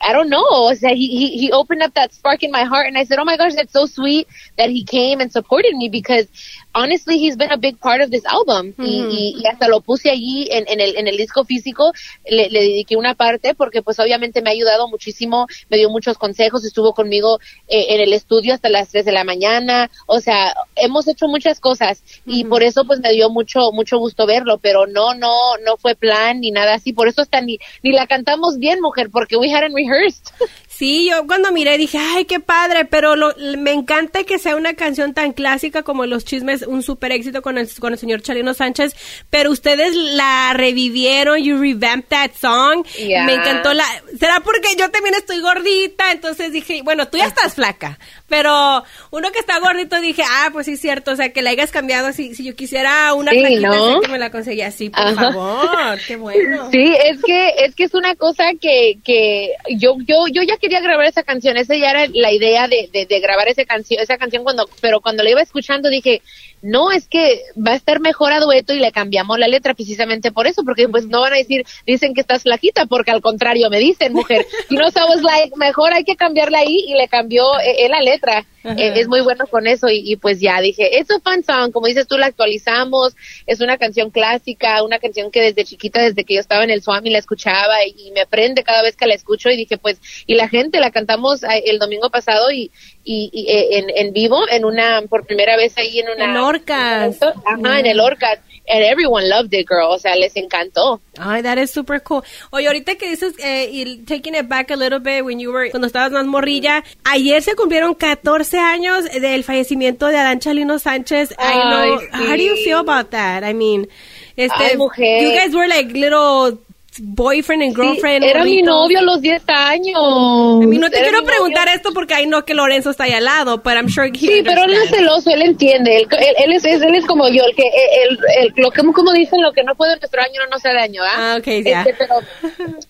S5: I don't know. O sea, he, he, he opened up that spark in my heart and I said, oh my gosh, that's so sweet that he came and supported me because honestly, he's been a big part of this album. y, y, hasta lo puse allí en, en, el, en el disco físico, le, le, dediqué una parte porque pues obviamente me ha ayudado muchísimo, me dio muchos consejos, estuvo conmigo eh, en el estudio hasta las 3 de la mañana, o sea, hemos hecho muchas cosas. Y por eso pues me dio mucho, mucho gusto verlo, pero no, no, no fue plan ni nada así, por eso hasta ni, ni la cantamos bien, mujer, porque we hadn't rehearsed.
S2: Sí, yo cuando miré dije, ay, qué padre, pero lo, me encanta que sea una canción tan clásica como Los Chismes, un super éxito con el, con el señor Chalino Sánchez, pero ustedes la revivieron, you revamped that song. Me encantó la... ¿Será porque yo también estoy gordita? Entonces dije, bueno, tú ya estás flaca, pero uno que está gordito dije, ah, pues sí es cierto, o sea, que la hayas cambiado, si, si yo quisiera una
S5: sí, ¿no?
S2: que me la conseguía así, por favor, qué bueno.
S5: Sí, es que, es que es una cosa que, que yo, yo, yo ya quería grabar esa canción, esa ya era la idea de, de, grabar esa canción, esa canción cuando, pero cuando la iba escuchando dije, no, es que va a estar mejor a dueto y le cambiamos la letra precisamente por eso, porque pues no van a decir, dicen que estás flaquita, porque al contrario me dicen, mujer, y no sabes, like, mejor hay que cambiarla ahí y le cambió eh, la letra. Eh, es muy bueno con eso y, pues ya dije, es un fan song, como dices tú, la actualizamos, es una canción clásica, una canción que desde chiquita, desde que yo estaba en el Swami la escuchaba y, me aprende cada vez que la escucho y dije, pues, y la gente la cantamos eh, el domingo pasado y, y, eh, en, en vivo, en una, por primera vez ahí en una...
S2: En Orcas.
S5: Ajá, en el Orcas and everyone loved it, girl. O sea, les encantó.
S2: Ay, that is super cool. Oye, ahorita que dices, eh, y taking it back a little bit, when you were, cuando estabas más morrilla, ayer se cumplieron 14 años del fallecimiento de Adán Chalino Sánchez.
S5: Ay, I know. Sí.
S2: How do you feel about that? I mean, este,
S5: Ay, mujer.
S2: you guys were like little boyfriend and girlfriend.
S5: Sí, era mi novio a los 10 años.
S2: A mí no te quiero preguntar esto porque ahí no que Lorenzo está ahí al lado, pero I'm sure
S5: Sí, pero él es celoso, él entiende. Él, él, es, él es como yo, el que, el, el, lo que, como dicen, lo que no puede nuestro año no nos hace daño, ¿ah?
S2: Ah, ok, ya.
S5: Este, pero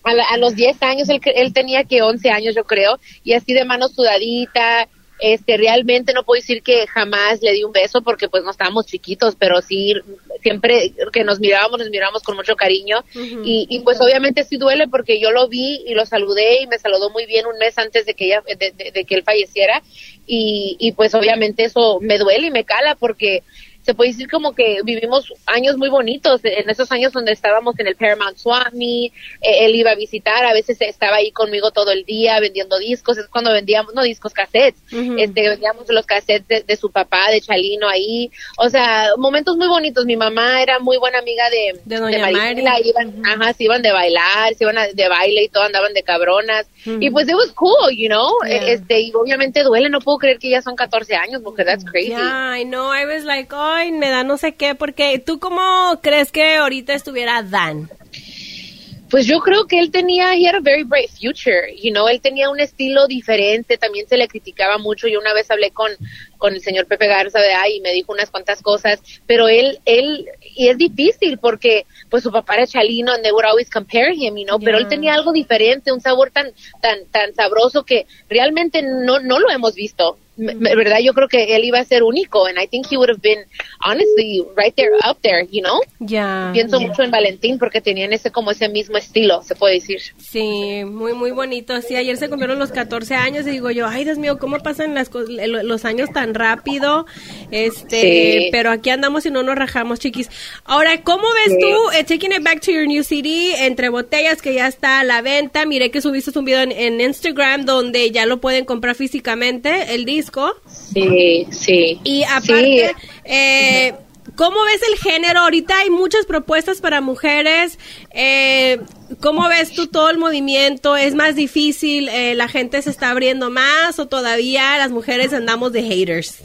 S5: a, a, los 10 años, él, él tenía que 11 años, yo creo, y así de mano sudadita, este, realmente no puedo decir que jamás le di un beso porque pues no estábamos chiquitos, pero sí, siempre que nos mirábamos, nos mirábamos con mucho cariño. Y, y, pues obviamente sí duele porque yo lo vi y lo saludé y me saludó muy bien un mes antes de que ella, de, de, que él falleciera. Y, y pues obviamente eso me duele y me cala porque se puede decir como que vivimos años muy bonitos, en esos años donde estábamos en el Paramount Swami, eh, él iba a visitar, a veces estaba ahí conmigo todo el día vendiendo discos, es cuando vendíamos, no discos, cassettes, este, vendíamos los cassettes de, su papá, de Chalino ahí, o sea, momentos muy bonitos, mi mamá era muy buena amiga de,
S2: de, Doña Marila,
S5: iban, ajá, se iban de bailar, se iban de baile y todo, andaban de cabronas, y pues it was cool, you know, este, y obviamente duele, no puedo creer que ya son 14 años, porque that's crazy.
S2: Yeah, I know, I was like, ay, me da no sé qué, porque tú cómo crees que ahorita estuviera Dan?
S5: Pues yo creo que él tenía, he had a very bright future, you know, él tenía un estilo diferente, también se le criticaba mucho, yo una vez hablé con, con el señor Pepe Garza de ahí y me dijo unas cuantas cosas, pero él, él, y es difícil porque pues su papá era chalino and they would always compare him, you know, pero él tenía algo diferente, un sabor tan, tan, tan sabroso que realmente no, no lo hemos visto verdad yo creo que él iba a ser único and I think he would have been honestly right there up there you know
S2: ya
S5: pienso mucho en Valentín porque tenían ese como ese mismo estilo se puede decir.
S2: Sí muy muy bonito. Sí ayer se cumplieron los 14 años y digo yo ay Dios mío cómo pasan las los años tan rápido este pero aquí andamos y no nos rajamos chiquis. Ahora cómo ves tú eh, taking it back to your new CD entre botellas que ya está a la venta miré que subiste un video en, en Instagram donde ya lo pueden comprar físicamente. El disco
S5: Sí, sí.
S2: Y aparte, eh, ¿cómo ves el género? Ahorita hay muchas propuestas para mujeres. Eh, ¿Cómo ves tú todo el movimiento? ¿Es más difícil? Eh, ¿La gente se está abriendo más o todavía las mujeres andamos de haters?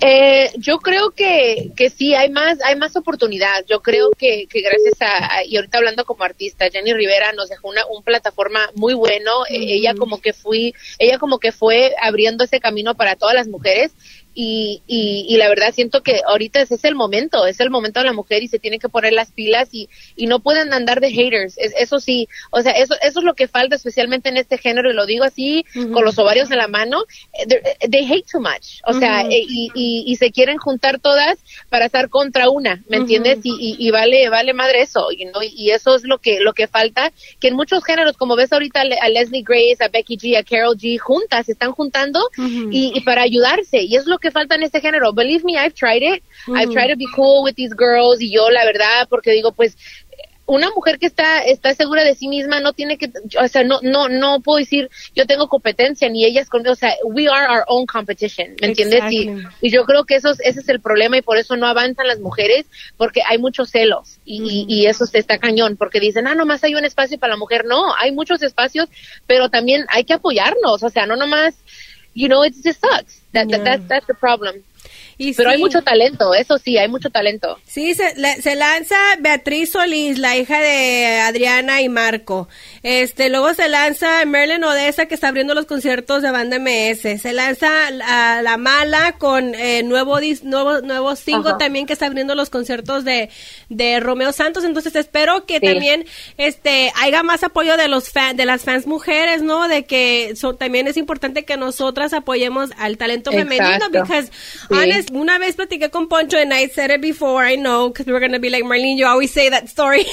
S5: Eh, yo creo que, que sí, hay más, hay más oportunidad. Yo creo que, que gracias a, y ahorita hablando como artista, Jenny Rivera nos dejó una, un plataforma muy bueno. Ella como que fui, ella como que fue abriendo ese camino para todas las mujeres y, y, la verdad siento que ahorita ese es el momento, es el momento de la mujer y se tiene que poner las pilas y, y no pueden andar de haters, eso sí, o sea, eso, eso es lo que falta especialmente en este género y lo digo así con los ovarios en la mano, eh, they, hate too much, o sea, eh, y, y, se quieren juntar todas para estar contra una, ¿me entiendes? Y, y, vale, vale madre eso, you know? y eso es lo que, lo que falta, que en muchos géneros, como ves ahorita a Leslie Grace, a Becky G, a Carol G, juntas, se están juntando y, y para ayudarse, y es lo que falta en este género. Believe me, I've tried it. I've tried to be cool with these girls y yo la verdad porque digo pues una mujer que está está segura de sí misma no tiene que o sea no no no puedo decir yo tengo competencia ni ellas conmigo o sea we are our own competition me entiendes y, y, yo creo que eso ese es el problema y por eso no avanzan las mujeres porque hay muchos celos y, y, eso se está cañón porque dicen ah nomás hay un espacio para la mujer no hay muchos espacios pero también hay que apoyarnos o sea no nomás you know, it just sucks. That, yeah. that that's that's the problem. Pero hay mucho talento, eso sí, hay mucho talento.
S2: Sí, se, se, lanza Beatriz Solís, la hija de Adriana y Marco. Este, luego se lanza Merlin Odessa, que está abriendo los conciertos de banda MS. Se lanza La, la Mala con eh, nuevo, nuevo, nuevo single también, que está abriendo los conciertos de, de Romeo Santos. Entonces espero que también este, haya más apoyo de los fan, de las fans mujeres, ¿no? De que también es importante que nosotras apoyemos al talento femenino, porque una vez platiqué con Poncho and I said it before, I know, because we were going to be like, Marlene, you always say that story.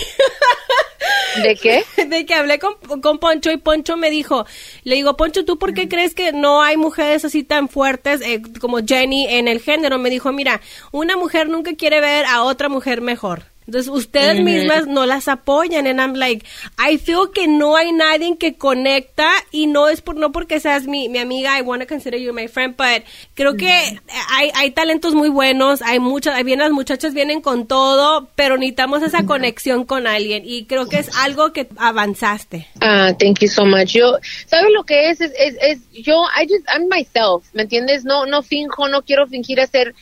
S5: ¿De qué?
S2: De que hablé con, con Poncho y Poncho me dijo, le digo, Poncho, ¿tú por qué crees que no hay mujeres así tan fuertes eh, como Jenny en el género? Me dijo, mira, una mujer nunca quiere ver a otra mujer mejor. Entonces ustedes mismas no las apoyan and I'm like, I feel que no hay nadie que conecta y no es por no porque seas mi, mi amiga, I want to consider you my friend, but creo que hay, hay talentos muy buenos, hay muchas, bien las muchachas vienen con todo, pero necesitamos esa conexión con alguien y creo que es algo que avanzaste.
S5: Ah, thank you so much. Yo, ¿sabes lo que es? Es, es, es yo, I just, I'm myself, ¿me entiendes? No, no finjo, no quiero fingir hacer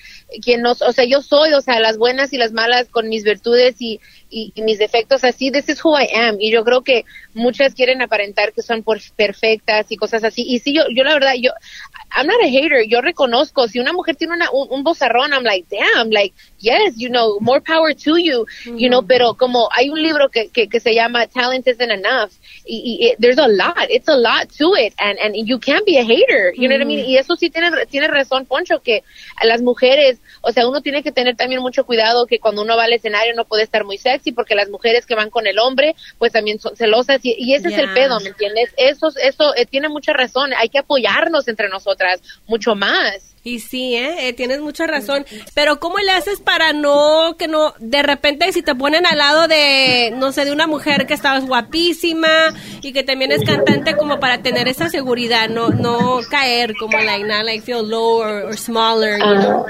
S5: quien nos, o sea, yo soy, o sea, las buenas y las malas con mis virtudes y, y, mis defectos así, this is who I am. Y yo creo que muchas quieren aparentar que son perfectas y cosas así. Y sí, yo, yo la verdad, yo, I'm not a hater, yo reconozco, si una mujer tiene una, un, un bozarrón, I'm like, damn, like, yes, you know, more power to you, you know, pero como hay un libro que, que, que se llama Talent Isn't Enough, y, y, there's a lot, it's a lot to it, and, and you can't be a hater, you know what I mean? Y eso sí tiene, tiene razón, Poncho, que a las mujeres, o sea, uno tiene que tener también mucho cuidado que cuando uno va al escenario no puede estar muy sexy, porque las mujeres que van con el hombre, pues también son celosas, y, y ese es el pedo, ¿me entiendes? Eso, eso eh, tiene mucha razón, hay que apoyarnos entre nosotras mucho más.
S2: Y sí, ¿eh? ¿eh? tienes mucha razón. Pero ¿cómo le haces para no, que no, de repente si te ponen al lado de, no sé, de una mujer que estabas guapísima y que también es cantante como para tener esa seguridad, no, no caer como like, not like feel low or, smaller,
S5: ah,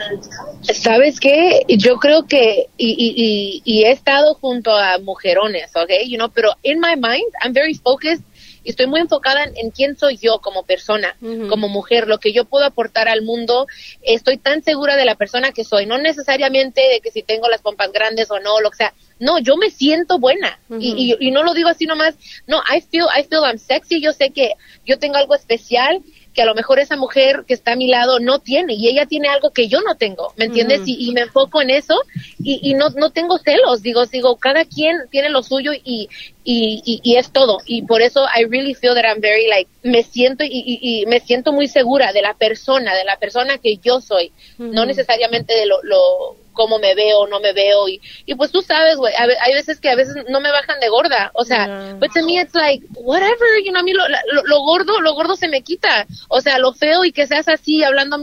S5: ¿Sabes qué? Yo creo que, y, y, y, he estado junto a mujerones, ¿ok? You know, pero in my mind, I'm very focused y estoy muy enfocada en, quién soy yo como persona, como mujer, lo que yo puedo aportar al mundo. Estoy tan segura de la persona que soy, no necesariamente de que si tengo las pompas grandes o no, lo que sea. No, yo me siento buena y, y, no lo digo así nomás. No, I feel, I feel I'm sexy. Yo sé que yo tengo algo especial que a lo mejor esa mujer que está a mi lado no tiene y ella tiene algo que yo no tengo, ¿me entiendes? y, me enfoco en eso y, y, no, no tengo celos, digo, digo, cada quien tiene lo suyo y, y, y, es todo. Y por eso I really feel that I'm very like, me siento y, y, me siento muy segura de la persona, de la persona que yo soy, no necesariamente de lo, lo cómo me veo, no me veo y, y pues tú sabes, güey, hay veces que a veces no me bajan de gorda, o sea, but to me it's like, whatever, you know, a mí lo, lo, gordo, lo gordo se me quita, o sea, lo feo y que seas así, hablando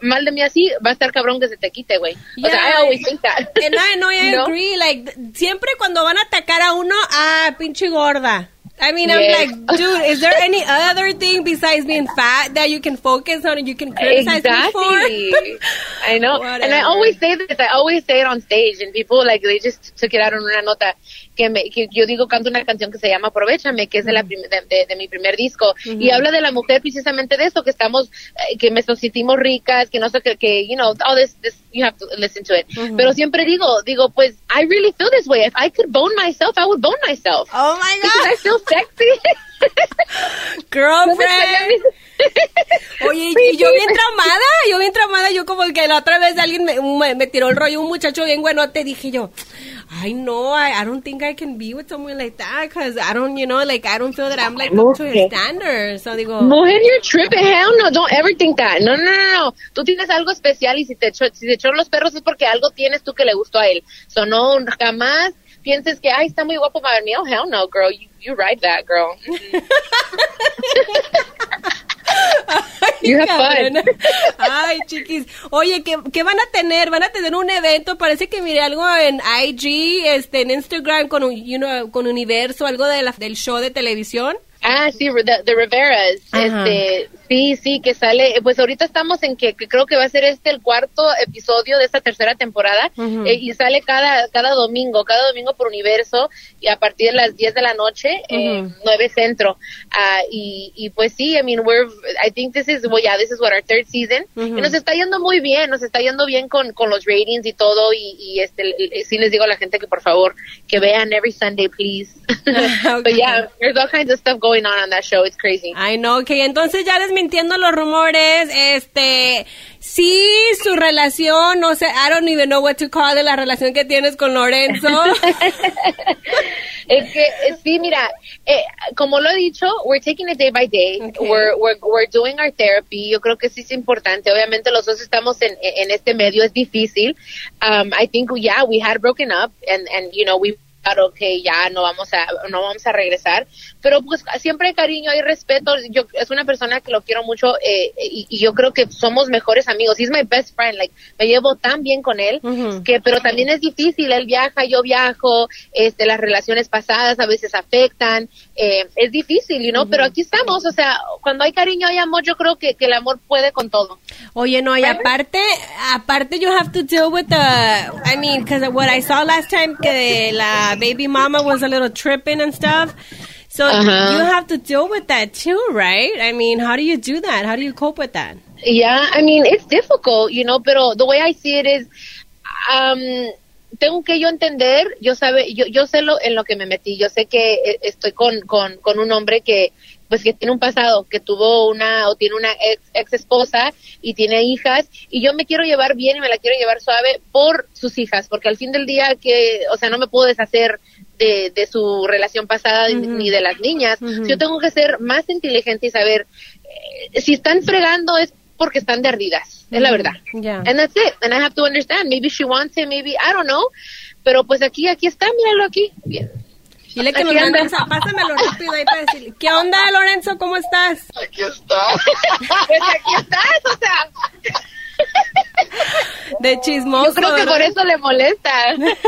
S5: mal de mí así, va a estar cabrón que se te quite, güey. O sea, I always think that.
S2: And I know, I agree, like, siempre cuando van a atacar a uno, ah, pinche gorda. I mean, I'm like, dude, is there any other thing besides being fat that you can focus on and you can criticize
S5: exactly. I know. Whatever. And I always say this, I always say it on stage, and people, like, they just took it out on una nota. Que, me, que yo digo, canto una canción que se llama Aprovechame, que es de, la de, de, de, mi primer disco, y habla de la mujer precisamente de eso, que estamos, eh, que nos sentimos ricas, que no sé, que, que you know, all this, this, you have to listen to it. Pero siempre digo, digo, pues, I really feel this way. If I could bone myself, I would bone myself.
S2: Oh my God.
S5: Because I feel sexy.
S2: Girlfriend. Oye, y yo bien traumada, yo bien traumada, yo como que la otra vez alguien me, me, tiró el rollo, un muchacho bien bueno, te dije yo, I know, I, I don't think I can be with someone like that, because I don't, you know, like, I don't feel that I'm like up to his standards, so digo.
S5: Mujer, you're tripping, hell no, don't ever think that, no, no, no, no, tú tienes algo especial y si te echó, si te echó los perros es porque algo tienes tú que le gustó a él, so no, jamás pienses que, ay, está muy guapo para mí. Oh, hell no, girl. You, you ride that, girl.
S2: you have fun. Ay, chiquis. Oye, ¿qué, ¿qué, van a tener? Van a tener un evento. Parece que miré algo en IG, este, en Instagram con, you know, con Universo, algo de la, del show de televisión.
S5: Ah, sí, The, the Riveras. Este, sí, sí, que sale. Pues ahorita estamos en que, creo que va a ser este el cuarto episodio de esta tercera temporada eh, y sale cada cada domingo, cada domingo por Universo y a partir de las 10 de la noche, uh 9 centro. Ah, y, y pues sí, I mean, we're, I think this is, well, yeah, this is what our third season. Y nos está yendo muy bien, nos está yendo bien con, con los ratings y todo. Y, y este, sí les digo a la gente que por favor, que vean every Sunday, please. But yeah, there's all kinds of stuff going on on that show. It's crazy.
S2: I know. Que entonces ya desmintiendo los rumores, este, sí, su relación, no sé, I don't even know what to call it, la relación que tienes con Lorenzo.
S5: es que, sí, mira, eh, como lo he dicho, we're taking it day by day. We're, we're, we're doing our therapy. Yo creo que sí es importante. Obviamente los dos estamos en, en este medio, es difícil. Um, I think, yeah, we had broken up and, and, you know, we claro que ya no vamos a no vamos a regresar. Pero pues siempre hay cariño hay respeto. Yo es una persona que lo quiero mucho eh, y, yo creo que somos mejores amigos. He's my best friend like me llevo tan bien con él que pero también es difícil él viaja yo viajo este las relaciones pasadas a veces afectan eh, es difícil you know pero aquí estamos o sea cuando hay cariño hay amor yo creo que, que el amor puede con todo
S2: oye no y aparte aparte you have to deal with the I mean because what I saw last time que la baby mama was a little tripping and stuff. So uh-huh. you have to deal with that too, right? I mean, how do you do that? How do you cope with that?
S5: Yeah, I mean, it's difficult, you know, pero the way I see it is, um, tengo que yo entender, yo sabe, yo, yo sé lo, en lo que me metí, yo sé que eh, estoy con, con, con un hombre que, pues que tiene un pasado, que tuvo una o tiene una ex, ex esposa y tiene hijas y yo me quiero llevar bien y me la quiero llevar suave por sus hijas, porque al fin del día que, o sea, no me puedo deshacer de, de su relación pasada ni de las niñas. Yo tengo que ser más inteligente y saber eh, si están fregando es porque están de ardidas, es la verdad. And that's it. And I have to understand. Maybe she wants it, maybe I don't know. Pero pues aquí, aquí está, míralo aquí. Bien.
S2: Dile que nos pásamelo rápido ahí para decirle. ¿Qué onda, Lorenzo? ¿Cómo estás?
S6: Aquí está.
S5: pues aquí estás, o sea.
S2: de chismoso.
S5: Yo creo que por eso le molesta.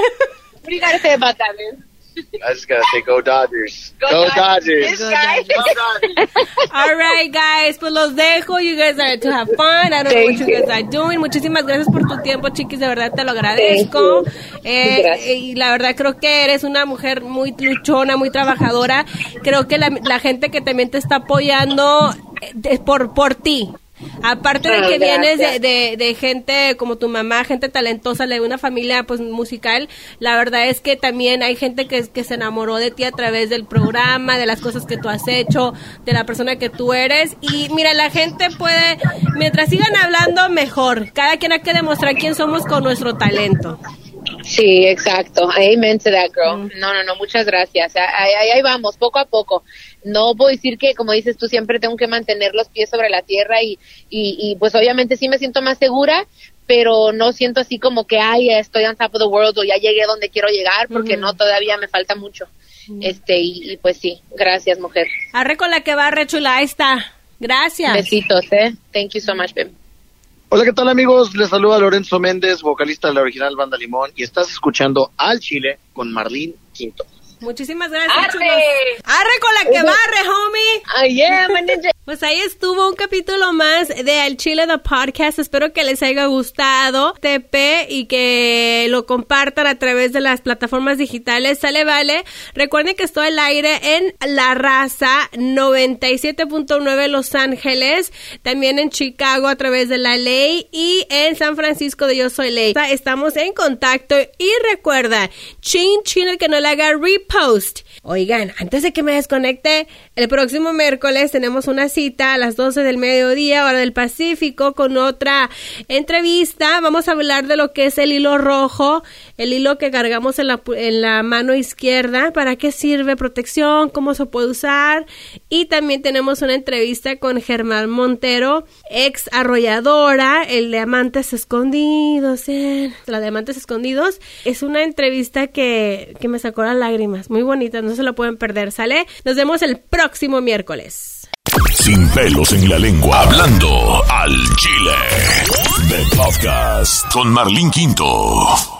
S5: Fríjate de patanes.
S6: I just gotta say, go Dodgers.
S5: Go
S6: Go,
S5: Dodgers.
S6: Go Dodgers.
S2: All right, guys, pues los dejo. You guys are to have fun. I don't know what you guys are doing. Muchísimas gracias por tu tiempo, chiquis. De verdad te lo agradezco. Eh, y la verdad creo que eres una mujer muy luchona, muy trabajadora. Creo que la, la gente que también te está apoyando eh, es por, por ti. Aparte de
S5: Ah,
S2: que vienes de, de, de gente como tu mamá, gente talentosa, de una familia pues musical, la verdad es que también hay gente que, que se enamoró de ti a través del programa, de las cosas que tú has hecho, de la persona que tú eres. Y mira, la gente puede, mientras sigan hablando, mejor. Cada quien hay que demostrar quién somos con nuestro talento.
S5: Sí, exacto. Amen to that girl. No, no, no, muchas gracias. Ahí, ahí, ahí vamos, poco a poco. No puedo decir que, como dices tú, siempre tengo que mantener los pies sobre la tierra y, y, y pues obviamente sí me siento más segura, pero no siento así como que, ay, estoy on top of the world o ya llegué donde quiero llegar, porque no, todavía me falta mucho. Este, y, y pues sí, gracias, mujer.
S2: Arre con la que va, rechula, ahí está. Gracias.
S5: Besitos, eh. Thank you so much, babe.
S6: Hola, ¿qué tal amigos? Les saluda Lorenzo Méndez, vocalista de la original Banda Limón, y estás escuchando Al Chile con Marlene Quinto.
S2: Muchísimas gracias,
S5: ¡Arre!
S2: chulos. Arre con la que barre, homie.
S5: Ay, yeah.
S2: Pues ahí estuvo un capítulo más de El Chile The Podcast. Espero que les haya gustado TP y que lo compartan a través de las plataformas digitales. Sale, vale. Recuerden que estoy al aire en La Raza 97.9 Los Ángeles. También en Chicago a través de La Ley y en San Francisco de Yo Soy Ley. Estamos en contacto y recuerda, chin chin el que no le haga repost. Oigan, antes de que me desconecte, el próximo miércoles tenemos una cita a las 12 del mediodía, hora del Pacífico, con otra entrevista. Vamos a hablar de lo que es el hilo rojo, el hilo que cargamos en la, mano izquierda, para qué sirve protección, cómo se puede usar. Y también tenemos una entrevista con Germán Montero, ex arrolladora, el de Amantes Escondidos, eh, la de Amantes Escondidos. Es una entrevista que, que me sacó las lágrimas, muy bonita, no se la pueden perder, ¿sale? Nos vemos el próximo miércoles.
S1: Sin pelos en la lengua. Hablando al Chile. The Podcast con Marlene Quinto.